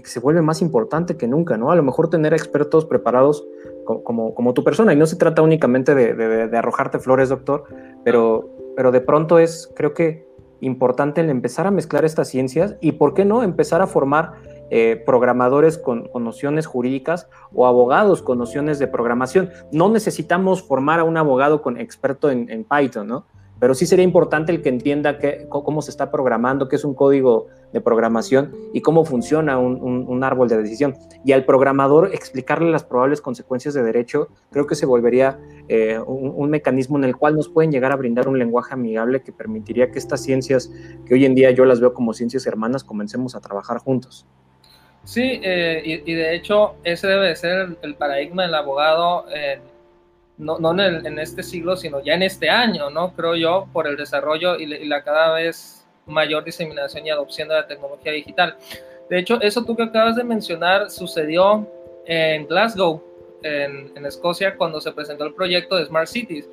se vuelve más importante que nunca, ¿no? A lo mejor tener expertos preparados como, como, tu persona, y no se trata únicamente de, de, arrojarte flores, doctor, pero, pero de pronto es, creo que, importante el empezar a mezclar estas ciencias y, ¿por qué no?, empezar a formar eh, programadores con, nociones jurídicas o abogados con nociones de programación. No necesitamos formar a un abogado con experto en, Python, ¿no? Pero sí sería importante el que entienda cómo se está programando, qué es un código de programación y cómo funciona un, árbol de decisión. Y al programador explicarle las probables consecuencias de derecho, creo que se volvería eh, un, mecanismo en el cual nos pueden llegar a brindar un lenguaje amigable que permitiría que estas ciencias, que hoy en día yo las veo como ciencias hermanas, comencemos a trabajar juntos. Sí, eh, y, de hecho ese debe ser el, paradigma del abogado, no, no en, este siglo, sino ya en este año, ¿no? Creo yo, por el desarrollo y, la cada vez mayor diseminación y adopción de la tecnología digital. De hecho, eso tú que acabas de mencionar sucedió en Glasgow, en, Escocia, cuando se presentó el proyecto de Smart Cities.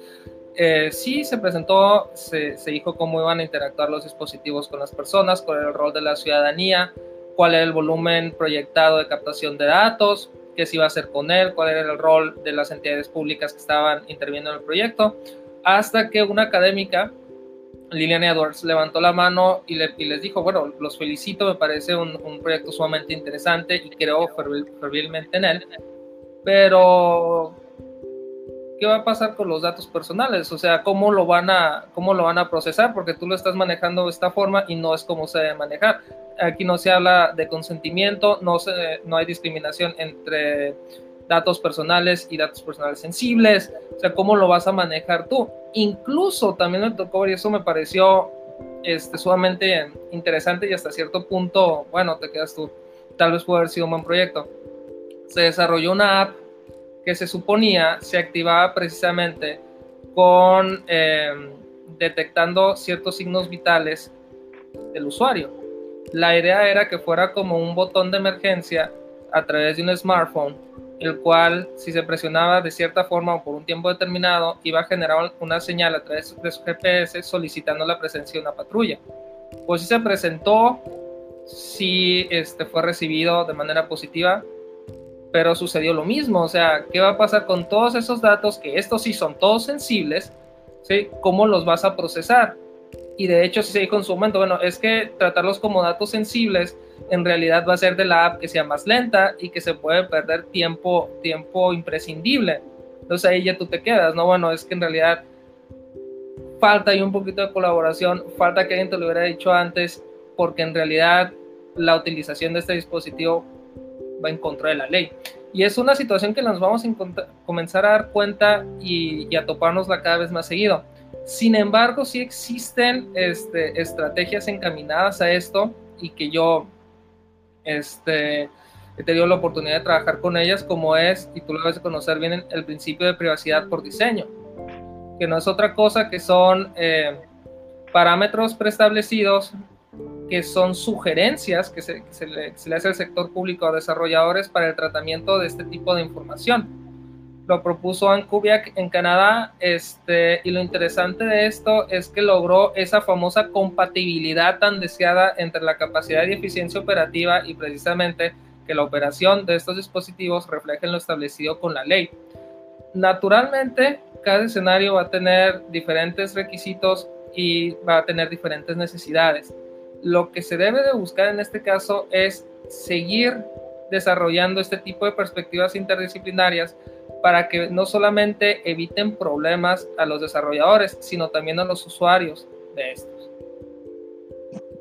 Eh, sí, se presentó, se, se dijo cómo iban a interactuar los dispositivos con las personas, cuál era el rol de la ciudadanía, cuál era el volumen proyectado de captación de datos, qué se iba a hacer con él, cuál era el rol de las entidades públicas que estaban interviniendo en el proyecto, hasta que una académica, Lilian Edwards, levantó la mano y, les dijo, bueno, los felicito, me parece un, proyecto sumamente interesante y creo fervilmente en él, pero ¿qué va a pasar con los datos personales? O sea, ¿cómo lo van a, cómo lo van a procesar? Porque tú lo estás manejando de esta forma y no es como se debe manejar. Aquí no se habla de consentimiento, no, se, no hay discriminación entre datos personales y datos personales sensibles. O sea, ¿cómo lo vas a manejar tú? Incluso también me tocó, y eso me pareció este, sumamente interesante y hasta cierto punto, bueno, te quedas tú, tal vez puede haber sido un buen proyecto. Se desarrolló una app que se suponía se activaba precisamente con em, detectando ciertos signos vitales del usuario. La idea era que fuera como un botón de emergencia a través de un smartphone, el cual si se presionaba de cierta forma o por un tiempo determinado, iba a generar una señal a través de su GPS solicitando la presencia de una patrulla. Pues si se presentó, si este, fue recibido de manera positiva, pero sucedió lo mismo, o sea, ¿qué va a pasar con todos esos datos que estos sí son todos sensibles? ¿sí? ¿Cómo los vas a procesar? Y de hecho, si se dijo en su momento, bueno, es que tratarlos como datos sensibles en realidad va a ser de la app que sea más lenta y que se puede perder tiempo, tiempo imprescindible. Entonces ahí ya tú te quedas, ¿no? Bueno, es que en realidad falta ahí un poquito de colaboración, falta que alguien te lo hubiera dicho antes, porque en realidad la utilización de este dispositivo va en contra de la ley. Y es una situación que nos vamos a comenzar a dar cuenta y, a topárnosla cada vez más seguido. Sin embargo, sí existen este, estrategias encaminadas a esto y que yo este, he tenido la oportunidad de trabajar con ellas, como es, y tú lo debes conocer bien, el principio de privacidad por diseño, que no es otra cosa que son eh, parámetros preestablecidos que son sugerencias que se, le, hace al sector público a desarrolladores para el tratamiento de este tipo de información. lo propuso Anne en Canadá, este, y lo interesante de esto es que logró esa famosa compatibilidad tan deseada entre la capacidad y eficiencia operativa y precisamente que la operación de estos dispositivos refleje lo establecido con la ley. Naturalmente, cada escenario va a tener diferentes requisitos y va a tener diferentes necesidades. Lo que se debe de buscar en este caso es seguir desarrollando este tipo de perspectivas interdisciplinarias para que no solamente eviten problemas a los desarrolladores, sino también a los usuarios de estos.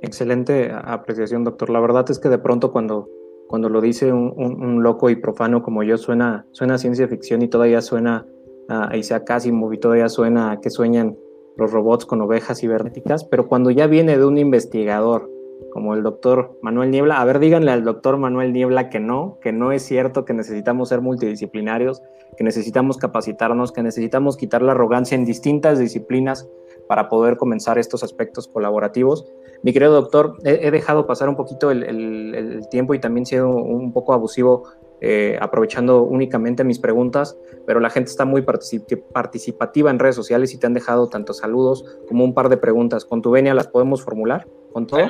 Excelente apreciación, doctor. La verdad es que de pronto cuando, cuando lo dice un, loco y profano como yo, suena, suena ciencia ficción y todavía suena a Isaac Asimov y todavía suena a que sueñan los robots con ovejas cibernéticas, pero cuando ya viene de un investigador como el doctor Manuel Niebla. A ver, díganle al doctor Manuel Niebla que no, que no es cierto, que necesitamos ser multidisciplinarios, que necesitamos capacitarnos, que necesitamos quitar la arrogancia en distintas disciplinas para poder comenzar estos aspectos colaborativos. Mi querido doctor, he, dejado pasar un poquito el, tiempo y también sido un poco abusivo eh, aprovechando únicamente mis preguntas, pero la gente está muy participativa en redes sociales y te han dejado tantos saludos como un par de preguntas. ¿Con tu venia las podemos formular? ¿Con todo?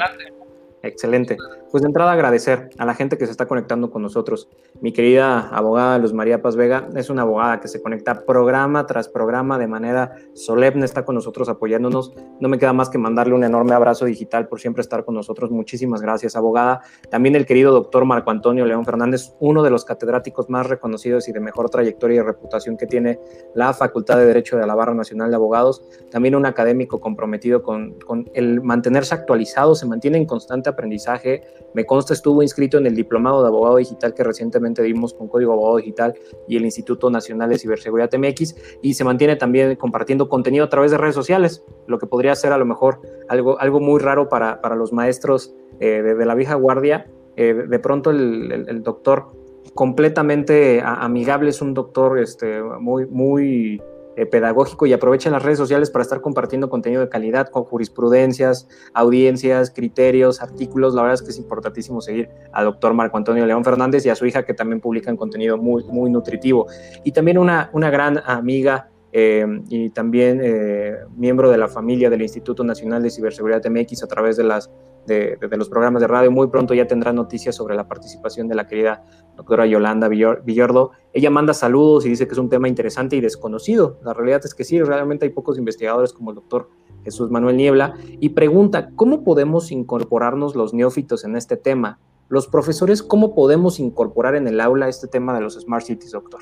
Excelente. Pues de entrada agradecer a la gente que se está conectando con nosotros. Mi querida abogada Luz María Paz Vega es una abogada que se conecta programa tras programa de manera solemne, está con nosotros apoyándonos. No me queda más que mandarle un enorme abrazo digital por siempre estar con nosotros. Muchísimas gracias, abogada. También el querido doctor Marco Antonio León Fernández, uno de los catedráticos más reconocidos y de mejor trayectoria y reputación que tiene la Facultad de Derecho de la Barra Nacional de Abogados. También un académico comprometido con, con el mantenerse actualizado, se mantiene en constante aprendizaje. Me consta estuvo inscrito en el Diplomado de Abogado Digital que recientemente dimos con Código Abogado Digital y el Instituto Nacional de Ciberseguridad MX y se mantiene también compartiendo contenido a través de redes sociales, lo que podría ser a lo mejor algo, algo muy raro para, para los maestros eh, de, la vieja guardia. Eh, de pronto el, el, doctor completamente amigable, es un doctor este, muy, muy eh, pedagógico y aprovechen las redes sociales para estar compartiendo contenido de calidad con jurisprudencias, audiencias, criterios, artículos. La verdad es que es importantísimo seguir al doctor Marco Antonio León Fernández y a su hija que también publican contenido muy, muy nutritivo. Y también una, una gran amiga eh, y también eh, miembro de la familia del Instituto Nacional de Ciberseguridad MX a través de las de, los programas de radio. Muy pronto ya tendrá noticias sobre la participación de la querida doctora Yolanda Villordo. Ella manda saludos y dice que es un tema interesante y desconocido. La realidad es que sí, realmente hay pocos investigadores como el doctor Jesús Manuel Niebla y pregunta, ¿cómo podemos incorporarnos los neófitos en este tema? Los profesores, ¿cómo podemos incorporar en el aula este tema de los Smart Cities, doctor?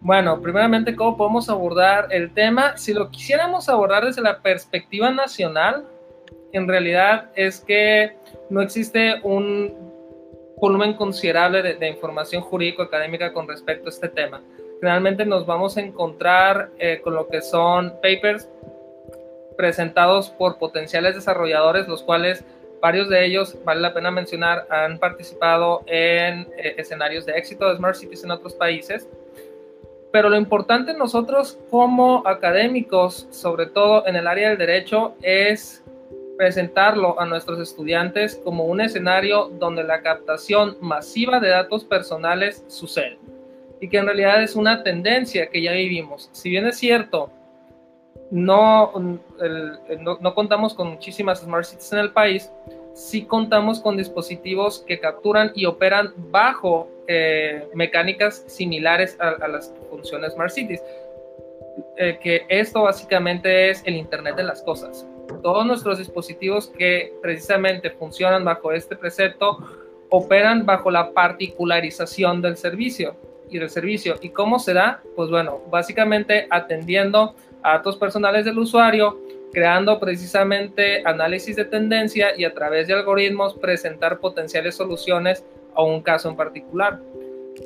Bueno, primeramente, ¿cómo podemos abordar el tema? Si lo quisiéramos abordar desde la perspectiva nacional, en realidad es que no existe un volumen considerable de, información jurídico-académica con respecto a este tema. Generalmente nos vamos a encontrar eh, con lo que son papers presentados por potenciales desarrolladores, los cuales varios de ellos, vale la pena mencionar, han participado en eh, escenarios de éxito de Smart Cities en otros países. Pero lo importante nosotros como académicos, sobre todo en el área del derecho, es presentarlo a nuestros estudiantes como un escenario donde la captación masiva de datos personales sucede y que en realidad es una tendencia que ya vivimos. Si bien es cierto, no, no, contamos con muchísimas smart cities en el país, sí contamos con dispositivos que capturan y operan bajo eh, mecánicas similares a, las funciones smart cities. Eh, que esto básicamente es el Internet de las Cosas todos nuestros dispositivos que precisamente funcionan bajo este precepto operan bajo la particularización del servicio y del servicio. ¿Y cómo se da? Pues bueno, básicamente atendiendo a datos personales del usuario, creando precisamente análisis de tendencia y a través de algoritmos presentar potenciales soluciones a un caso en particular.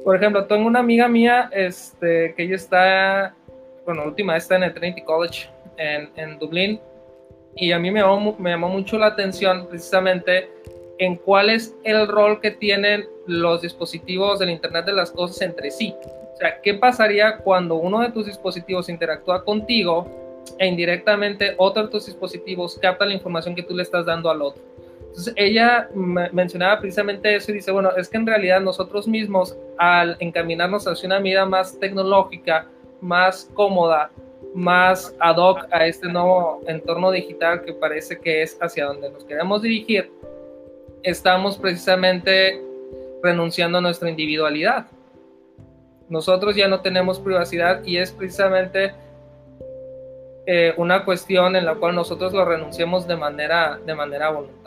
Por ejemplo, tengo una amiga mía este, que ella está, bueno, última está en el Trinity College en, en Dublín y a mí me llamó, me llamó mucho la atención precisamente en cuál es el rol que tienen los dispositivos del Internet de las Cosas entre sí. O sea, ¿qué pasaría cuando uno de tus dispositivos interactúa contigo e indirectamente otro de tus dispositivos capta la información que tú le estás dando al otro? Entonces ella mencionaba precisamente eso y dice, bueno, es que en realidad nosotros mismos al encaminarnos hacia una vida más tecnológica, más cómoda, más ad hoc a este nuevo entorno digital que parece que es hacia donde nos queremos dirigir, estamos precisamente renunciando a nuestra individualidad. Nosotros ya no tenemos privacidad y es precisamente eh, una cuestión en la cual nosotros lo renunciemos de manera, de manera voluntaria.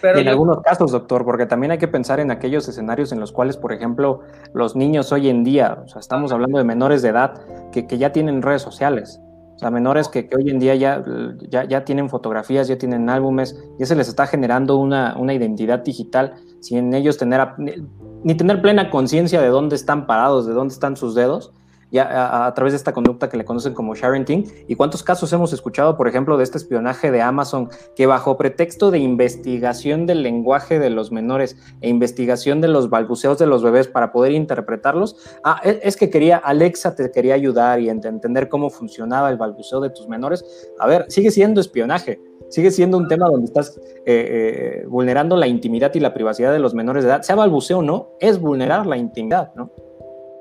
Pero en algunos casos, doctor, porque también hay que pensar en aquellos escenarios en los cuales, por ejemplo, los niños hoy en día, o sea, estamos hablando de menores de edad que, que ya tienen redes sociales, o sea, menores que, que hoy en día ya, ya, ya, tienen fotografías, ya tienen álbumes, ya se les está generando una, una identidad digital sin ellos tener, ni tener plena conciencia de dónde están parados, de dónde están sus dedos, a, través de esta conducta que le conocen como sharenting. ¿Y cuántos casos hemos escuchado, por ejemplo, de este espionaje de Amazon que bajo pretexto de investigación del lenguaje de los menores e investigación de los balbuceos de los bebés para poder interpretarlos, ah, e, es que quería, Alexa te quería ayudar y entender cómo funcionaba el balbuceo de tus menores. A ver, sigue siendo espionaje sigue siendo un tema donde estás eh, eh, vulnerando la intimidad y la privacidad de los menores de edad. Sea balbuceo o no, es vulnerar la intimidad, ¿no?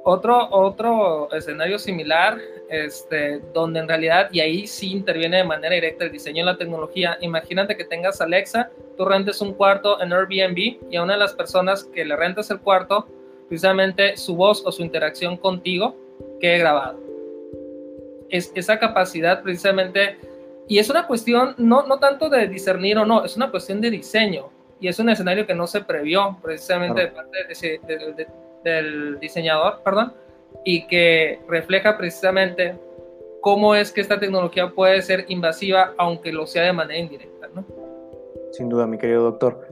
Otro, otro escenario similar, este, donde en realidad, y ahí sí interviene de manera directa el diseño y la tecnología, imagínate que tengas Alexa, tú rentes un cuarto en Airbnb y a una de las personas que le rentes el cuarto, precisamente su voz o su interacción contigo quede grabado. Es, esa capacidad precisamente, y es una cuestión no, no tanto de discernir o no, es una cuestión de diseño, y es un escenario que no se previó precisamente de parte de, de, del diseñador, perdón, y que refleja precisamente cómo es que esta tecnología puede ser invasiva, aunque lo sea de manera indirecta, ¿no? Sin duda, mi querido doctor.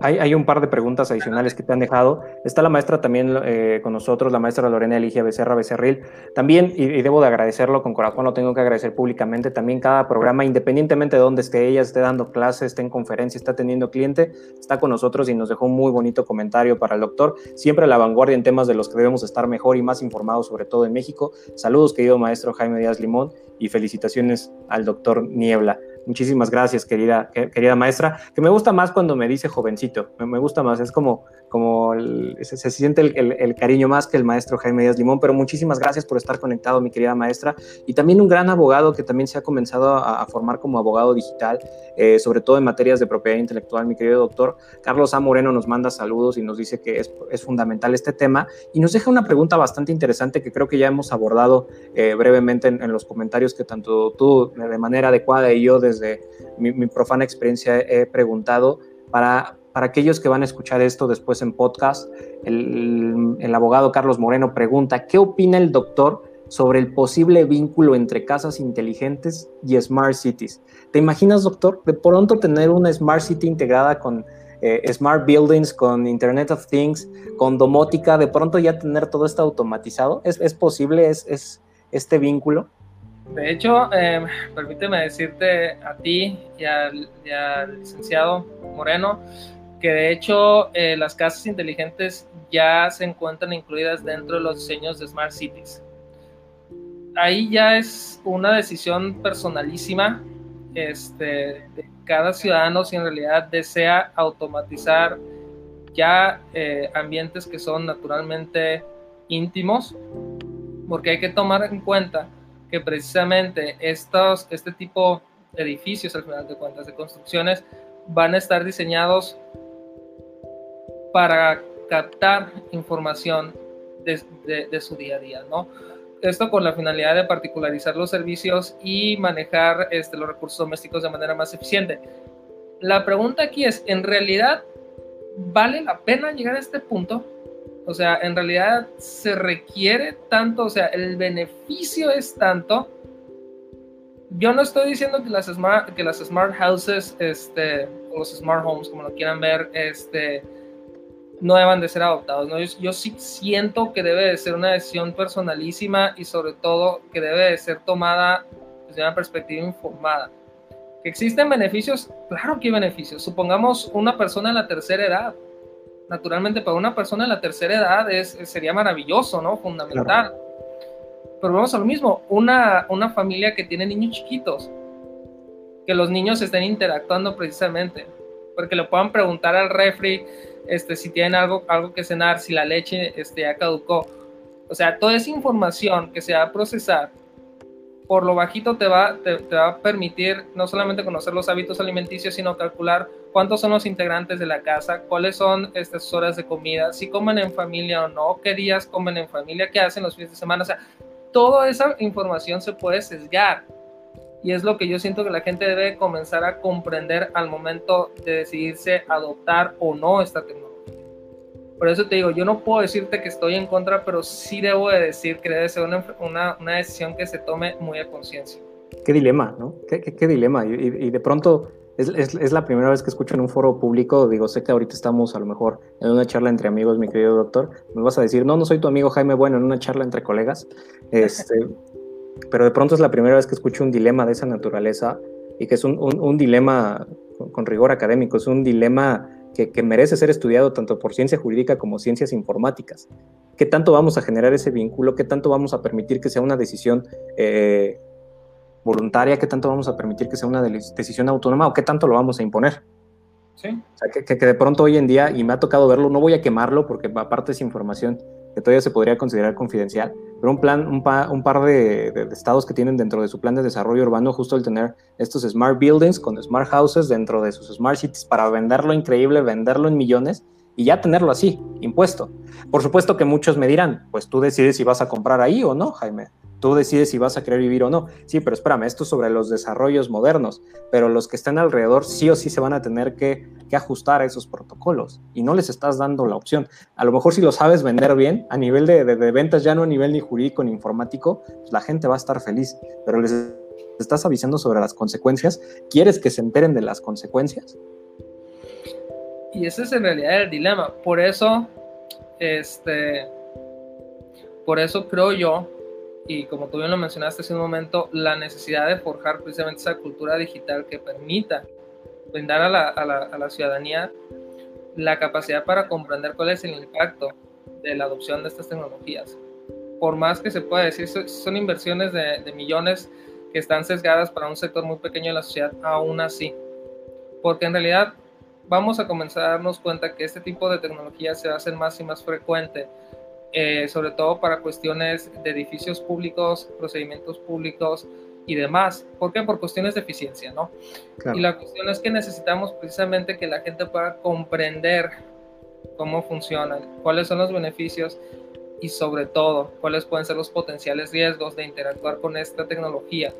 Hay, un par de preguntas adicionales que te han dejado. Está la maestra también eh, con nosotros, la maestra Lorena Eligia Becerra Becerril. También, y, debo de agradecerlo con corazón, lo tengo que agradecer públicamente, también cada programa, independientemente de dónde esté ella, esté dando clases, esté en conferencia, está teniendo cliente, está con nosotros y nos dejó un muy bonito comentario para el doctor. Siempre a la vanguardia en temas de los que debemos estar mejor y más informados, sobre todo en México. Saludos, querido maestro Jaime Díaz Limón, y felicitaciones al doctor Niebla. Muchísimas gracias, querida, querida maestra, que me gusta más cuando me dice jovencito, me, gusta más, es como, como se, siente el, cariño más que el maestro Jaime Díaz Limón, pero muchísimas gracias por estar conectado, mi querida maestra, y también un gran abogado que también se ha comenzado a, formar como abogado digital, eh, sobre todo en materias de propiedad intelectual, mi querido doctor. Carlos A. Moreno nos manda saludos y nos dice que es, fundamental este tema, y nos deja una pregunta bastante interesante que creo que ya hemos abordado eh, brevemente en, los comentarios que tanto tú de manera adecuada y yo desde desde mi, profana experiencia he preguntado para, para aquellos que van a escuchar esto después en podcast, el, el, abogado Carlos Moreno pregunta, ¿qué opina el doctor sobre el posible vínculo entre casas inteligentes y smart cities? ¿Te imaginas, doctor, de pronto tener una smart city integrada con eh, smart buildings, con Internet of Things, con domótica, de pronto ya tener todo esto automatizado? ¿Es, posible es, es este vínculo? De hecho, em, permíteme decirte a ti y al, licenciado Moreno que de hecho eh, las casas inteligentes ya se encuentran incluidas dentro de los diseños de Smart Cities. Ahí ya es una decisión personalísima este, de cada ciudadano si en realidad desea automatizar ya eh, ambientes que son naturalmente íntimos, porque hay que tomar en cuenta que precisamente estos, este tipo de edificios, al final de cuentas, de construcciones, van a estar diseñados para captar información de, su día a día, ¿no? Esto con la finalidad de particularizar los servicios y manejar este, los recursos domésticos de manera más eficiente. La pregunta aquí es, ¿en realidad vale la pena llegar a este punto? O sea, en realidad se requiere tanto, o sea, el beneficio es tanto. Yo no estoy diciendo que las smart, que las smart houses, este, o los smart homes, como lo quieran ver, este, no deban de ser adoptados. ¿no? Yo, sí siento que debe de ser una decisión personalísima y sobre todo que debe de ser tomada desde una perspectiva informada. ¿Que existen beneficios? Claro que hay beneficios. Supongamos una persona en la tercera edad naturalmente para una persona de la tercera edad es, sería maravilloso, ¿no? Fundamental. Pero vamos a lo mismo, una, una familia que tiene niños chiquitos, que los niños estén interactuando precisamente. porque le puedan preguntar al refri este, si tienen algo, algo que cenar, si la leche este, ya caducó. O sea, toda esa información que se va a procesar por lo bajito te va, te, va a permitir no solamente conocer los hábitos alimenticios, sino calcular cuántos son los integrantes de la casa, cuáles son estas horas de comida, si comen en familia o no, qué días comen en familia, qué hacen los fines de semana. O sea, toda esa información se puede sesgar. Y es lo que yo siento que la gente debe comenzar a comprender al momento de decidirse adoptar o no esta tecnología. Por eso te digo, yo no puedo decirte que estoy en contra, pero sí debo de decir que debe ser una, una, una decisión que se tome muy a conciencia. Qué dilema, ¿no? Qué, qué, dilema. Y, y, de pronto es, es, es, la primera vez que escucho en un foro público, digo, sé que ahorita estamos a lo mejor en una charla entre amigos, mi querido doctor, me vas a decir, no, no soy tu amigo Jaime Bueno, en una charla entre colegas, este, pero de pronto es la primera vez que escucho un dilema de esa naturaleza y que es un, un, un dilema con, con rigor académico, es un dilema que, merece ser estudiado tanto por ciencia jurídica como ciencias informáticas. ¿Qué tanto vamos a generar ese vínculo? ¿Qué tanto vamos a permitir que sea una decisión eh, voluntaria? ¿Qué tanto vamos a permitir que sea una decisión autónoma? ¿O qué tanto lo vamos a imponer? Sí. O sea, que, que, de pronto hoy en día, y me ha tocado verlo, no voy a quemarlo porque aparte es información que todavía se podría considerar confidencial, pero un, plan, un, par de, de, estados que tienen dentro de su plan de desarrollo urbano justo el tener estos smart buildings con smart houses dentro de sus smart cities para venderlo increíble, venderlo en millones y ya tenerlo así, impuesto. Por supuesto que muchos me dirán, pues tú decides si vas a comprar ahí o no, Jaime. Tú decides si vas a querer vivir o no. Sí, pero espérame, esto es sobre los desarrollos modernos, pero los que estén alrededor sí o sí se van a tener que, ajustar a esos protocolos y no les estás dando la opción. A lo mejor si lo sabes vender bien, a nivel de ventas, ya no a nivel ni jurídico ni informático, pues la gente va a estar feliz, pero les estás avisando sobre las consecuencias. ¿Quieres que se enteren de las consecuencias? Y ese es en realidad el dilema. Por eso, este, por eso creo yo y como tú bien lo mencionaste hace un momento, la necesidad de forjar precisamente esa cultura digital que permita brindar a la, a la, a la ciudadanía la capacidad para comprender cuál es el impacto de la adopción de estas tecnologías. Por más que se pueda decir, son inversiones de, de, millones que están sesgadas para un sector muy pequeño de la sociedad, aún así. Porque en realidad vamos a comenzar a darnos cuenta que este tipo de tecnología se va a hacer más y más frecuente eh, sobre todo para cuestiones de edificios públicos, procedimientos públicos y demás. ¿Por qué? Por cuestiones de eficiencia, ¿no? Claro. Y la cuestión es que necesitamos precisamente que la gente pueda comprender cómo funcionan, cuáles son los beneficios y sobre todo cuáles pueden ser los potenciales riesgos de interactuar con esta tecnología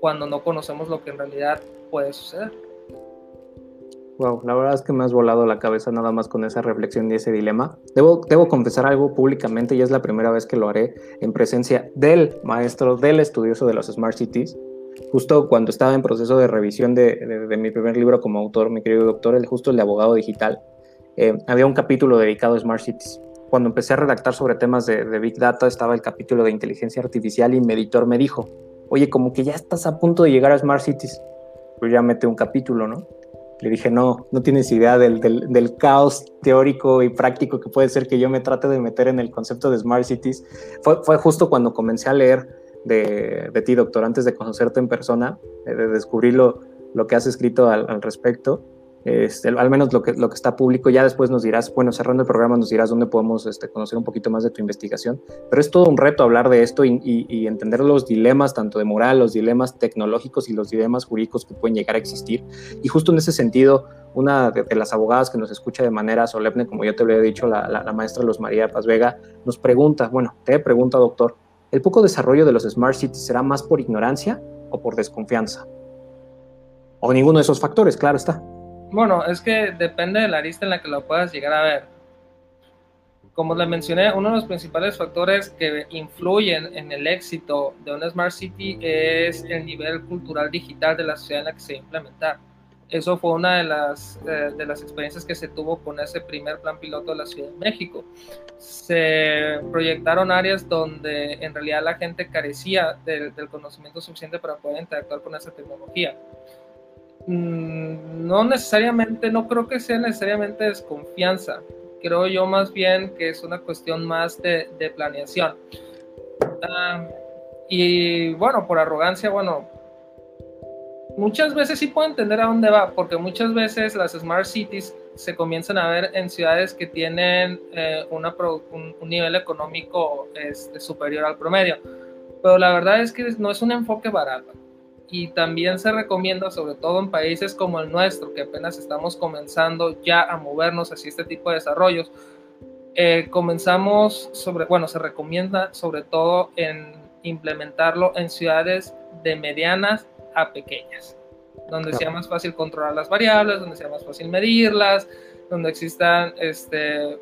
cuando no conocemos lo que en realidad puede suceder. Wow, la verdad es que me has volado la cabeza nada más con esa reflexión y ese dilema. Debo, debo confesar algo públicamente y es la primera vez que lo haré en presencia del maestro, del estudioso de los Smart Cities. Justo cuando estaba en proceso de revisión de, de, de mi primer libro como autor, mi querido doctor, el, justo el de abogado digital, eh, había un capítulo dedicado a Smart Cities. Cuando empecé a redactar sobre temas de, de Big Data, estaba el capítulo de inteligencia artificial y mi editor me dijo, oye, como que ya estás a punto de llegar a Smart Cities. Pues ya mete un capítulo, ¿no? Le dije, no, no tienes idea del, del, caos teórico y práctico que puede ser que yo me trate de meter en el concepto de Smart Cities. Fue, fue justo cuando comencé a leer de, de, ti, doctor, antes de conocerte en persona, de, de descubrir lo, lo, que has escrito al, al respecto. Este, al menos lo que, lo está público, ya después nos dirás, bueno, cerrando el programa nos dirás dónde podemos este, conocer un poquito más de tu investigación, pero es todo un reto hablar de esto y, entender los dilemas, tanto de moral, los dilemas tecnológicos y los dilemas jurídicos que pueden llegar a existir. Y justo en ese sentido, una de, las abogadas que nos escucha de manera solemne, como yo te había dicho, la, la, la maestra Luz María Paz Vega, nos pregunta, bueno, te pregunta, doctor, ¿el poco desarrollo de los Smart Cities será más por ignorancia o por desconfianza? O ninguno de esos factores, claro está. Bueno, es que depende de la arista en la que lo puedas llegar a ver. Como le mencioné, uno de los principales factores que influyen en el éxito de una Smart City es el nivel cultural digital de la sociedad en la que se va a implementar. Eso fue una de las, eh, de las experiencias que se tuvo con ese primer plan piloto de la Ciudad de México. Se proyectaron áreas donde en realidad la gente carecía del, del conocimiento suficiente para poder interactuar con esa tecnología no necesariamente, no creo que sea necesariamente desconfianza. Creo yo más bien que es una cuestión más de, planeación. Uh, y bueno, por arrogancia, bueno, muchas veces sí puedo entender a dónde va, porque muchas veces las smart cities se comienzan a ver en ciudades que tienen eh, un, nivel económico este, superior al promedio. Pero la verdad es que no es un enfoque barato. Y también se recomienda, sobre todo en países como el nuestro, que apenas estamos comenzando ya a movernos hacia este tipo de desarrollos, eh, comenzamos sobre, bueno, se recomienda sobre todo en implementarlo en ciudades de medianas a pequeñas, donde sea más fácil controlar las variables, donde sea más fácil medirlas, donde existan este,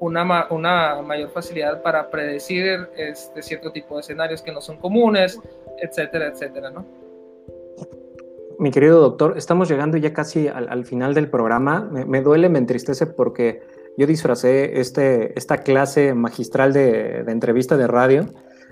una, una mayor facilidad para predecir este, cierto tipo de escenarios que no son comunes, etcétera, etcétera, ¿no? Mi querido doctor, estamos llegando ya casi al, final del programa. Me, duele, me entristece porque yo disfracé este, esta clase magistral de, entrevista de radio.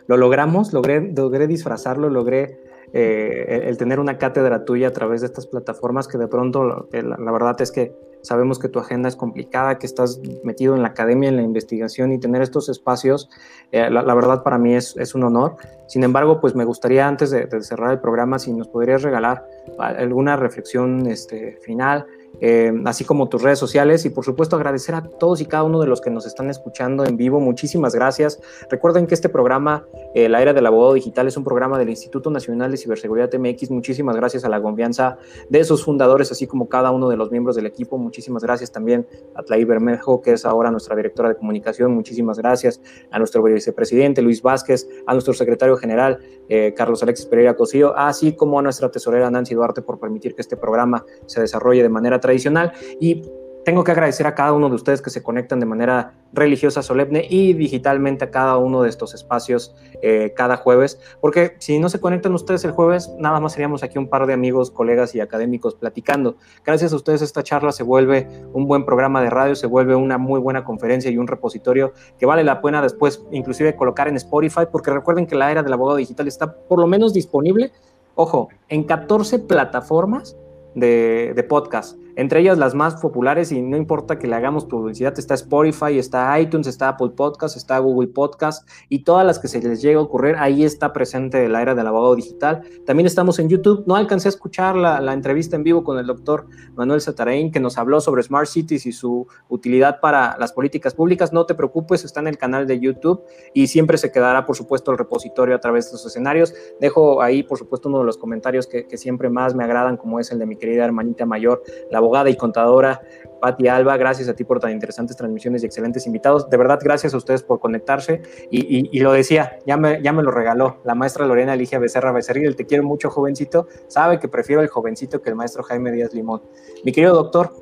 Lo logramos, logré, logré disfrazarlo, logré eh, el tener una cátedra tuya a través de estas plataformas que de pronto la, verdad es que sabemos que tu agenda es complicada, que estás metido en la academia, en la investigación y tener estos espacios, eh, la, verdad para mí es, un honor. Sin embargo, pues me gustaría antes de, cerrar el programa, si nos podrías regalar alguna reflexión este, final eh, así como tus redes sociales y por supuesto agradecer a todos y cada uno de los que nos están escuchando en vivo. Muchísimas gracias. Recuerden que este programa, eh, La Era del Abogado Digital, es un programa del Instituto Nacional de Ciberseguridad MX. Muchísimas gracias a la confianza de sus fundadores, así como cada uno de los miembros del equipo. Muchísimas gracias también a Tlaí Bermejo, que es ahora nuestra directora de comunicación. Muchísimas gracias a nuestro vicepresidente Luis Vázquez, a nuestro secretario general eh, Carlos Alexis Pereira Cosío, así como a nuestra tesorera Nancy Duarte por permitir que este programa se desarrolle de manera tradicional. Y tengo que agradecer a cada uno de ustedes que se conectan de manera religiosa, solemne y digitalmente a cada uno de estos espacios eh, cada jueves, porque si no se conectan ustedes el jueves, nada más seríamos aquí un par de amigos, colegas y académicos platicando. Gracias a ustedes esta charla se vuelve un buen programa de radio, se vuelve una muy buena conferencia y un repositorio que vale la pena después inclusive colocar en Spotify, porque recuerden que la era del abogado digital está por lo menos disponible, ojo, en 14 plataformas de, de podcast entre ellas las más populares y no importa que le hagamos publicidad, está Spotify, está iTunes, está Apple Podcast, está Google Podcast y todas las que se les llegue a ocurrir, ahí está presente la era del abogado digital. También estamos en YouTube, no alcancé a escuchar la, entrevista en vivo con el doctor Manuel Satarain que nos habló sobre Smart Cities y su utilidad para las políticas públicas, no te preocupes, está en el canal de YouTube y siempre se quedará, por supuesto, el repositorio a través de los escenarios. Dejo ahí, por supuesto, uno de los comentarios que, que siempre más me agradan, como es el de mi querida hermanita mayor, la abogada y contadora Patti Alba, gracias a ti por tan interesantes transmisiones y excelentes invitados. De verdad, gracias a ustedes por conectarse. Y, lo decía, ya me, lo regaló la maestra Lorena Ligia Becerra Becerril, te quiero mucho, jovencito. Sabe que prefiero el jovencito que el maestro Jaime Díaz Limón. Mi querido doctor,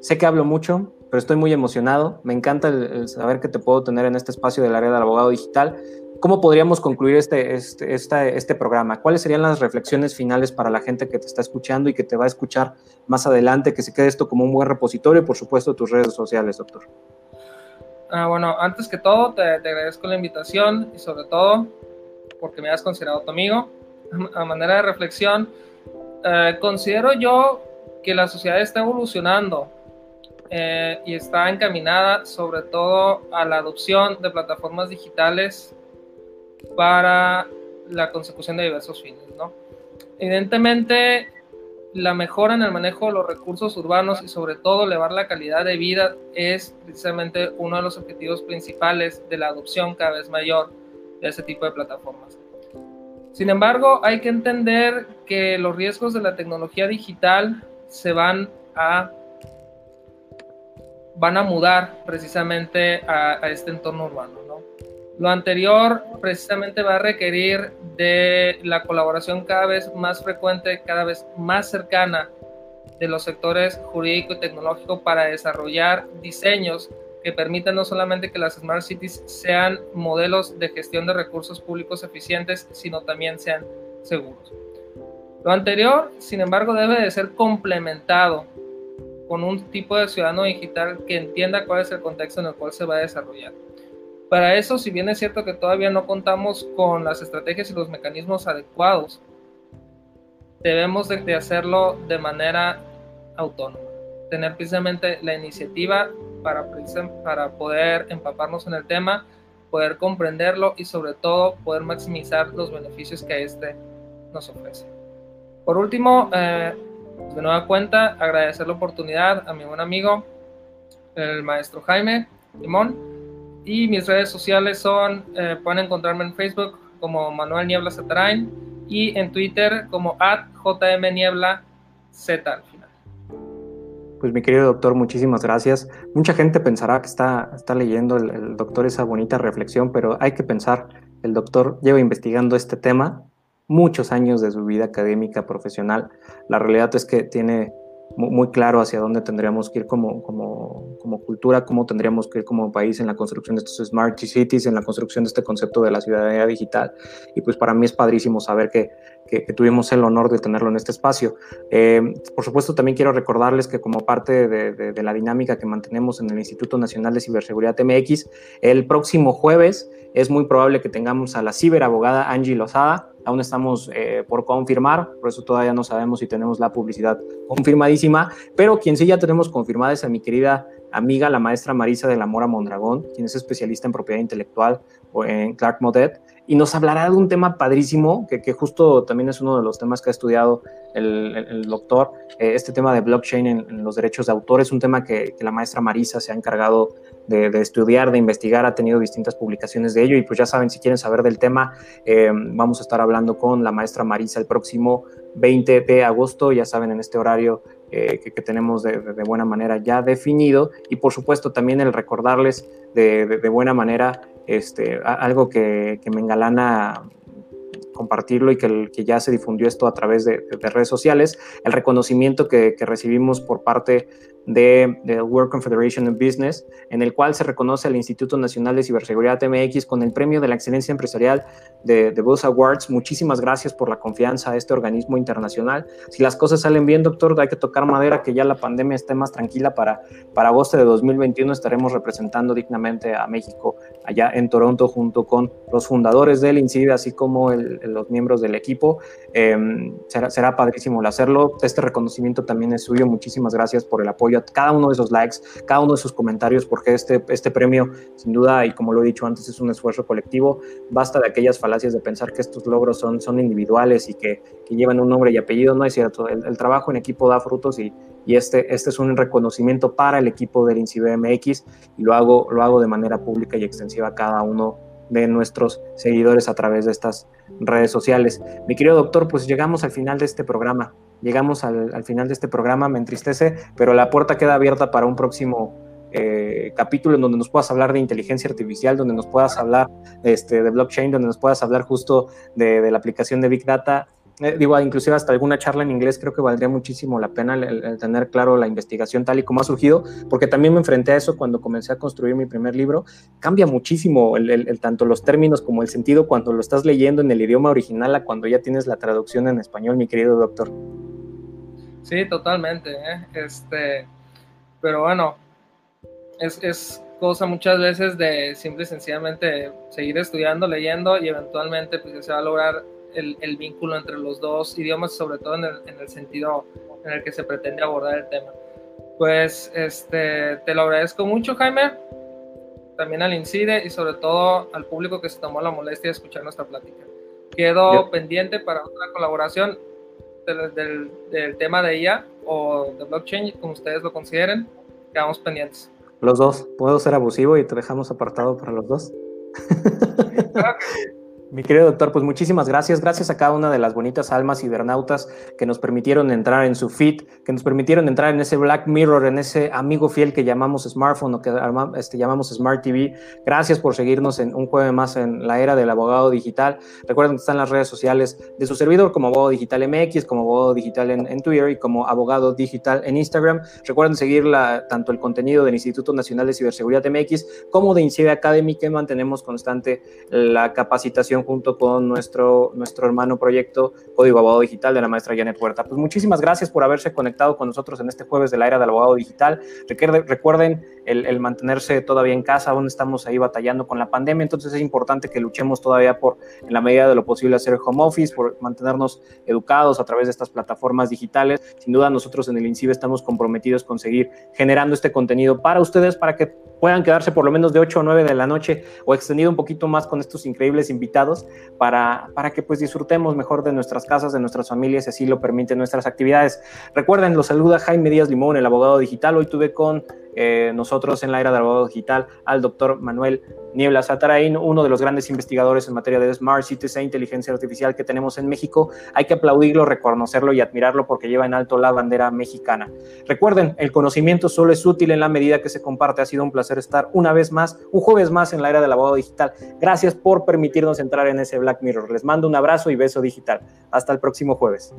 sé que hablo mucho, pero estoy muy emocionado. Me encanta el, saber que te puedo tener en este espacio del área del abogado digital. ¿Cómo podríamos concluir este, este, este, programa? ¿Cuáles serían las reflexiones finales para la gente que te está escuchando y que te va a escuchar más adelante? Que se quede esto como un buen repositorio y, por supuesto, tus redes sociales, doctor. Ah, bueno, antes que todo, te, agradezco la invitación y, sobre todo, porque me has considerado tu amigo. A manera de reflexión, eh, considero yo que la sociedad está evolucionando eh, y está encaminada sobre todo a la adopción de plataformas digitales para la consecución de diversos fines, ¿no? Evidentemente, la mejora en el manejo de los recursos urbanos y sobre todo elevar la calidad de vida es precisamente uno de los objetivos principales de la adopción cada vez mayor de ese tipo de plataformas. Sin embargo, hay que entender que los riesgos de la tecnología digital se van a van a mudar precisamente a, a este entorno urbano. Lo anterior precisamente va a requerir de la colaboración cada vez más frecuente, cada vez más cercana de los sectores jurídico y tecnológico para desarrollar diseños que permitan no solamente que las smart cities sean modelos de gestión de recursos públicos eficientes, sino también sean seguros. Lo anterior, sin embargo, debe de ser complementado con un tipo de ciudadano digital que entienda cuál es el contexto en el cual se va a desarrollar. Para eso, si bien es cierto que todavía no contamos con las estrategias y los mecanismos adecuados, debemos de, hacerlo de manera autónoma, tener precisamente la iniciativa para, para poder empaparnos en el tema, poder comprenderlo y sobre todo poder maximizar los beneficios que este nos ofrece. Por último, eh, de nueva cuenta, agradecer la oportunidad a mi buen amigo, el maestro Jaime Limón. Y mis redes sociales son, eh, pueden encontrarme en Facebook como Manuel Niebla Zatarain y en Twitter como at jmniebla z al final. Pues mi querido doctor, muchísimas gracias. Mucha gente pensará que está, está leyendo el, el, doctor esa bonita reflexión, pero hay que pensar, el doctor lleva investigando este tema muchos años de su vida académica, profesional. La realidad es que tiene muy claro hacia dónde tendríamos que ir como, como, como, cultura, cómo tendríamos que ir como país en la construcción de estos smart cities, en la construcción de este concepto de la ciudadanía digital. Y pues para mí es padrísimo saber que, que, tuvimos el honor de tenerlo en este espacio. Eh, por supuesto, también quiero recordarles que como parte de, de, de, la dinámica que mantenemos en el Instituto Nacional de Ciberseguridad MX, el próximo jueves es muy probable que tengamos a la ciberabogada Angie Lozada, aún estamos eh, por confirmar, por eso todavía no sabemos si tenemos la publicidad confirmadísima, pero quien sí ya tenemos confirmada es a mi querida amiga, la maestra Marisa de la Mora Mondragón, quien es especialista en propiedad intelectual en Clark Modet, y nos hablará de un tema padrísimo, que, justo también es uno de los temas que ha estudiado el, doctor, eh, este tema de blockchain en, los derechos de autor, es un tema que, la maestra Marisa se ha encargado de, estudiar, de investigar, ha tenido distintas publicaciones de ello, y pues ya saben, si quieren saber del tema, eh, vamos a estar hablando con la maestra Marisa el próximo 20 de agosto, ya saben, en este horario eh, que, tenemos de, buena manera ya definido. Y por supuesto también el recordarles de buena manera este, algo que, me engalana compartirlo y que, ya se difundió esto a través de, de redes sociales, el reconocimiento que, recibimos por parte de, de World Confederation of Business, en el cual se reconoce al Instituto Nacional de Ciberseguridad MX con el premio de la excelencia empresarial de, de Awards. Muchísimas gracias por la confianza a este organismo internacional. Si las cosas salen bien, doctor, hay que tocar madera, que ya la pandemia esté más tranquila para, para agosto de 2021 estaremos representando dignamente a México allá en Toronto junto con los fundadores del INCIDE, así como los miembros del equipo. Eh, será, será padrísimo el hacerlo. Este reconocimiento también es suyo. Muchísimas gracias por el apoyo cada uno de esos likes, cada uno de esos comentarios, porque este, este premio, sin duda, y como lo he dicho antes, es un esfuerzo colectivo. Basta de aquellas falacias de pensar que estos logros son, son individuales y que, que llevan un nombre y apellido. No es cierto. El, trabajo en equipo da frutos y, y este, este es un reconocimiento para el equipo del INCIBE MX y lo hago, lo hago de manera pública y extensiva a cada uno de nuestros seguidores a través de estas redes sociales. Mi querido doctor, pues llegamos al final de este programa llegamos al, al, final de este programa, me entristece, pero la puerta queda abierta para un próximo eh, capítulo en donde nos puedas hablar de inteligencia artificial, donde nos puedas hablar este, de blockchain, donde nos puedas hablar justo de, de la aplicación de Big Data. Eh, digo, inclusive hasta alguna charla en inglés creo que valdría muchísimo la pena el, tener claro la investigación tal y como ha surgido, porque también me enfrenté a eso cuando comencé a construir mi primer libro. Cambia muchísimo el, tanto los términos como el sentido cuando lo estás leyendo en el idioma original a cuando ya tienes la traducción en español, mi querido doctor. Sí, totalmente. ¿eh? Este, pero bueno, es, es, cosa muchas veces de simple y sencillamente seguir estudiando, leyendo y eventualmente pues, se va a lograr el, el, vínculo entre los dos idiomas, sobre todo en el, en el, sentido en el que se pretende abordar el tema. Pues este, te lo agradezco mucho, Jaime, también al INCIDE y sobre todo al público que se tomó la molestia de escuchar nuestra plática. Quedo pendiente para otra colaboración del, del, del, tema de IA o de blockchain, como ustedes lo consideren, quedamos pendientes. Los dos, puedo ser abusivo y te dejamos apartado para los dos. Mi querido doctor, pues muchísimas gracias. Gracias a cada una de las bonitas almas cibernautas que nos permitieron entrar en su feed, que nos permitieron entrar en ese Black Mirror, en ese amigo fiel que llamamos smartphone o que este, llamamos Smart TV. Gracias por seguirnos en un jueves más en la era del abogado digital. Recuerden que están las redes sociales de su servidor como Abogado Digital MX, como Abogado Digital en, Twitter y como Abogado Digital en Instagram. Recuerden seguir tanto el contenido del Instituto Nacional de Ciberseguridad MX como de INCIDE Academy, que mantenemos constante la capacitación junto con nuestro, nuestro hermano proyecto Código Abogado Digital de la maestra Janet Huerta. Pues muchísimas gracias por haberse conectado con nosotros en este jueves de la era del abogado digital. Recuerden el, el, mantenerse todavía en casa, aún estamos ahí batallando con la pandemia, entonces es importante que luchemos todavía por, en la medida de lo posible, hacer home office, por mantenernos educados a través de estas plataformas digitales. Sin duda nosotros en el INCIBE estamos comprometidos con seguir generando este contenido para ustedes, para que puedan quedarse por lo menos de 8 o 9 de la noche o extendido un poquito más con estos increíbles invitados para, para que pues disfrutemos mejor de nuestras casas, de nuestras familias, si así lo permiten nuestras actividades. Recuerden, los saluda Jaime Díaz Limón, el abogado digital. Hoy tuve con eh, nosotros en la era del abogado digital al doctor Manuel Niebla Satarain, uno de los grandes investigadores en materia de Smart Cities e inteligencia artificial que tenemos en México. Hay que aplaudirlo, reconocerlo y admirarlo porque lleva en alto la bandera mexicana. Recuerden, el conocimiento solo es útil en la medida que se comparte. Ha sido un placer estar una vez más, un jueves más en la era del abogado digital. Gracias por permitirnos entrar en ese Black Mirror. Les mando un abrazo y beso digital. Hasta el próximo jueves.